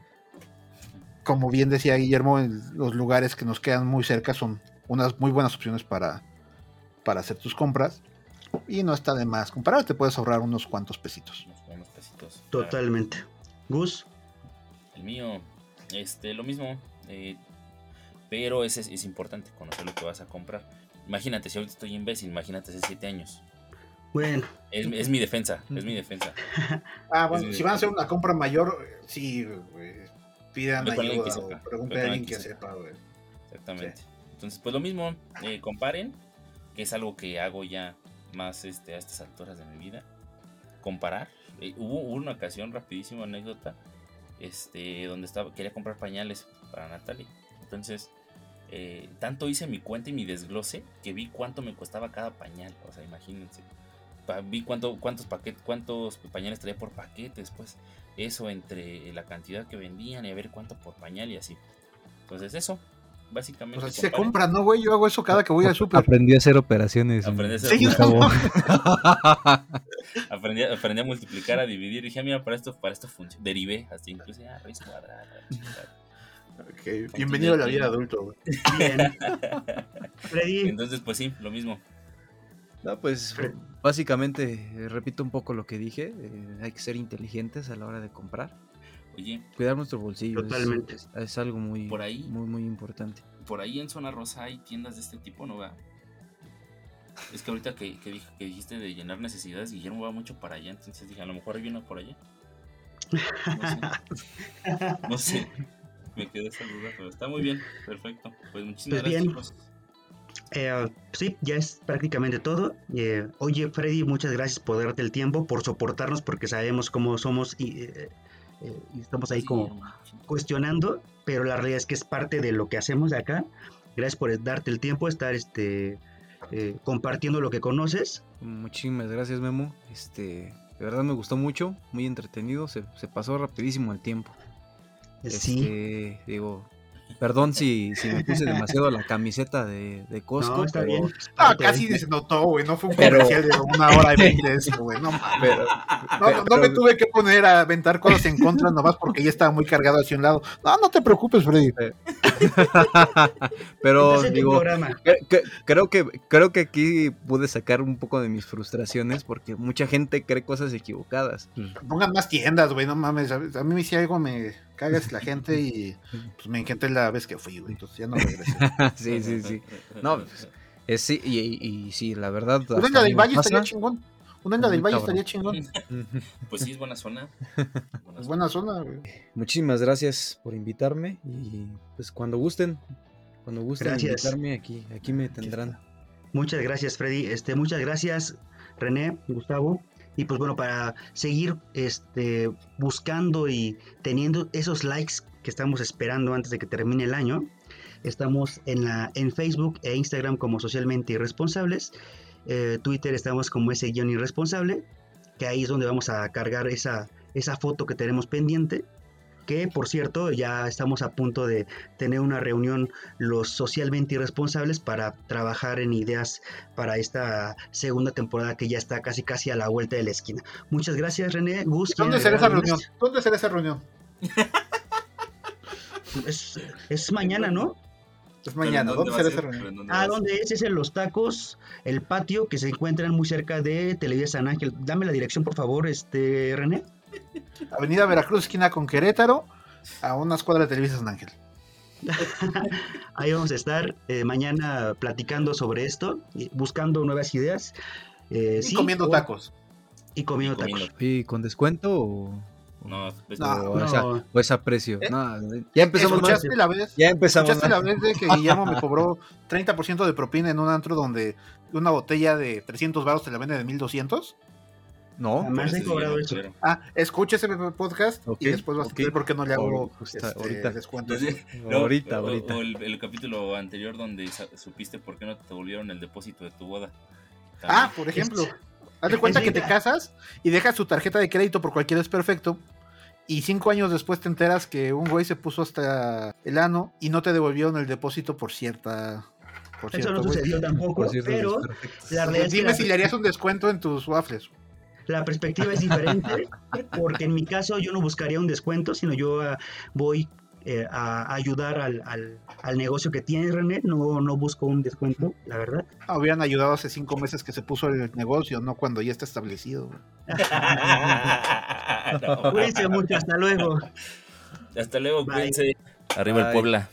como bien decía Guillermo, los lugares que nos quedan muy cerca son unas muy buenas opciones para, para hacer tus compras. Y no está de más comparar, te puedes ahorrar unos cuantos pesitos. Unos pesitos. Totalmente. Gus. El mío, este, lo mismo. Eh, pero es, es importante conocer lo que vas a comprar. Imagínate, si ahorita estoy imbécil, imagínate hace 7 años. Bueno. Es, mi defensa, es mi defensa. ah, bueno, si van a hacer una compra mayor, sí, pidan ayuda o pregunten a alguien que, sepa, Exactamente. Entonces, pues lo mismo, eh, comparen, que es algo que hago ya más este, a estas alturas de mi vida. Comparar. Eh, hubo, una ocasión, rapidísima anécdota, este, donde estaba, quería comprar pañales para Natalie. Entonces, eh, tanto hice mi cuenta y mi desglose que vi cuánto me costaba cada pañal. O sea, imagínense. Vi cuánto, cuántos paquetes, cuántos pañales traía por paquetes, pues eso entre la cantidad que vendían y a ver cuánto por pañal y así. Entonces eso, básicamente. Pues así se compra, ¿no, güey? Yo hago eso cada que voy al súper. Aprendí a hacer operaciones. Aprendí a hacer aprendí, aprendí, a multiplicar, a dividir. dije, ah, mira, para esto, para esto funciona. Derivé, así incluso, ah, raíz cuadrada. Bienvenido a la vida adulto, güey. Bien. Entonces, pues sí, lo mismo. No, pues básicamente, eh, repito un poco lo que dije, eh, hay que ser inteligentes a la hora de comprar. Oye. Cuidar nuestro bolsillo. Totalmente. Es, algo muy, por ahí, muy, muy importante. Por ahí en Zona Rosa hay tiendas de este tipo, ¿no va? Es que ahorita que, que, dijiste de llenar necesidades, Guillermo va mucho para allá, entonces dije, a lo mejor hay uno por allá. No sé. Me quedé esa duda, pero está muy bien, perfecto. Pues muchísimas pues gracias. Eh, sí, ya es prácticamente todo. Eh, oye, Freddy, muchas gracias por darte el tiempo, por soportarnos, porque sabemos cómo somos y, eh, estamos ahí como cuestionando, pero la realidad es que es parte de lo que hacemos acá. Gracias por darte el tiempo, estar este, compartiendo lo que conoces. Muchísimas gracias, Memo. Este, de verdad me gustó mucho, muy entretenido, se, se pasó rapidísimo el tiempo. Sí. Este, digo, Perdón si, si me puse demasiado la camiseta de, de Costco. No, está bien. Ah, casi se notó, güey. No fue un comercial de una hora y veinte de eso, güey. No, pero, no, no, me tuve que poner a aventar cosas en contra nomás porque ya estaba muy cargado hacia un lado. No, no te preocupes, Freddy. pero digo, creo que creo que aquí pude sacar un poco de mis frustraciones porque mucha gente cree cosas equivocadas. Pongan más tiendas, güey. No mames. A mí si algo me cagas la gente y pues me encanté la vez que fui, güey, entonces ya no regresé. sí, sí, sí. No, pues, es, sí, y, y, sí, la verdad. Un del Valle estaría chingón. Un del Valle estaría chingón. Pues sí, es buena zona. es buena zona, güey. Muchísimas gracias por invitarme y pues cuando gusten, cuando gusten invitarme aquí, aquí me tendrán. Muchas gracias, Freddy. Este, muchas gracias, René, Gustavo. Y pues bueno, para seguir este, buscando y teniendo esos likes que estamos esperando antes de que termine el año, estamos en, la, en Facebook e Instagram como socialmente irresponsables. Eh, Twitter estamos como ese guion irresponsable, que ahí es donde vamos a cargar esa, esa foto que tenemos pendiente que por cierto ya estamos a punto de tener una reunión los socialmente irresponsables para trabajar en ideas para esta segunda temporada que ya está casi casi a la vuelta de la esquina. Muchas gracias René, Gus. ¿Dónde será esa reunión? ¿Dónde será esa reunión? es, mañana, ¿no? Es mañana, ¿dónde, será esa reunión? Ah, ¿dónde es? Es en Los Tacos, el patio que se encuentran muy cerca de Televisa San Ángel. Dame la dirección, por favor, este René. Avenida Veracruz, esquina con Querétaro, a unas cuadras de Televisa San Ángel. Ahí vamos a estar eh, mañana platicando sobre esto, buscando nuevas ideas. Eh, y comiendo tacos. Y comiendo tacos. ¿Y con descuento o.? No, o, es a precio. ¿Eh? ya empezamos ¿Escuchaste la vez? Ya empezamos ¿Escuchaste la vez de que Guillermo me cobró 30% de propina en un antro donde una botella de 300 baros te la vende de 1200? No, Jamás he cobrado eso. Ah, escucha ese podcast y después vas a ver por qué no le hago este, ahorita. descuentos. ahorita, ahorita. O, el, capítulo anterior donde supiste por qué no te devolvieron el depósito de tu boda. Ah, por ejemplo. Haz de cuenta que te casas y dejas tu tarjeta de crédito por cualquier desperfecto. Y cinco años después te enteras que un güey se puso hasta el ano y no te devolvieron el depósito por cierta. Por Eso no sucedió tampoco, pero la Dime si le harías un descuento en tus waffles la perspectiva es diferente, porque en mi caso yo no buscaría un descuento, sino yo ah, voy eh, a ayudar al, al, negocio que tiene René, no, no busco un descuento, la verdad. Hubieran ayudado hace cinco meses que se puso el negocio, no cuando ya está establecido. Cuídense mucho, hasta luego. Hasta luego, cuídense. Arriba el Puebla.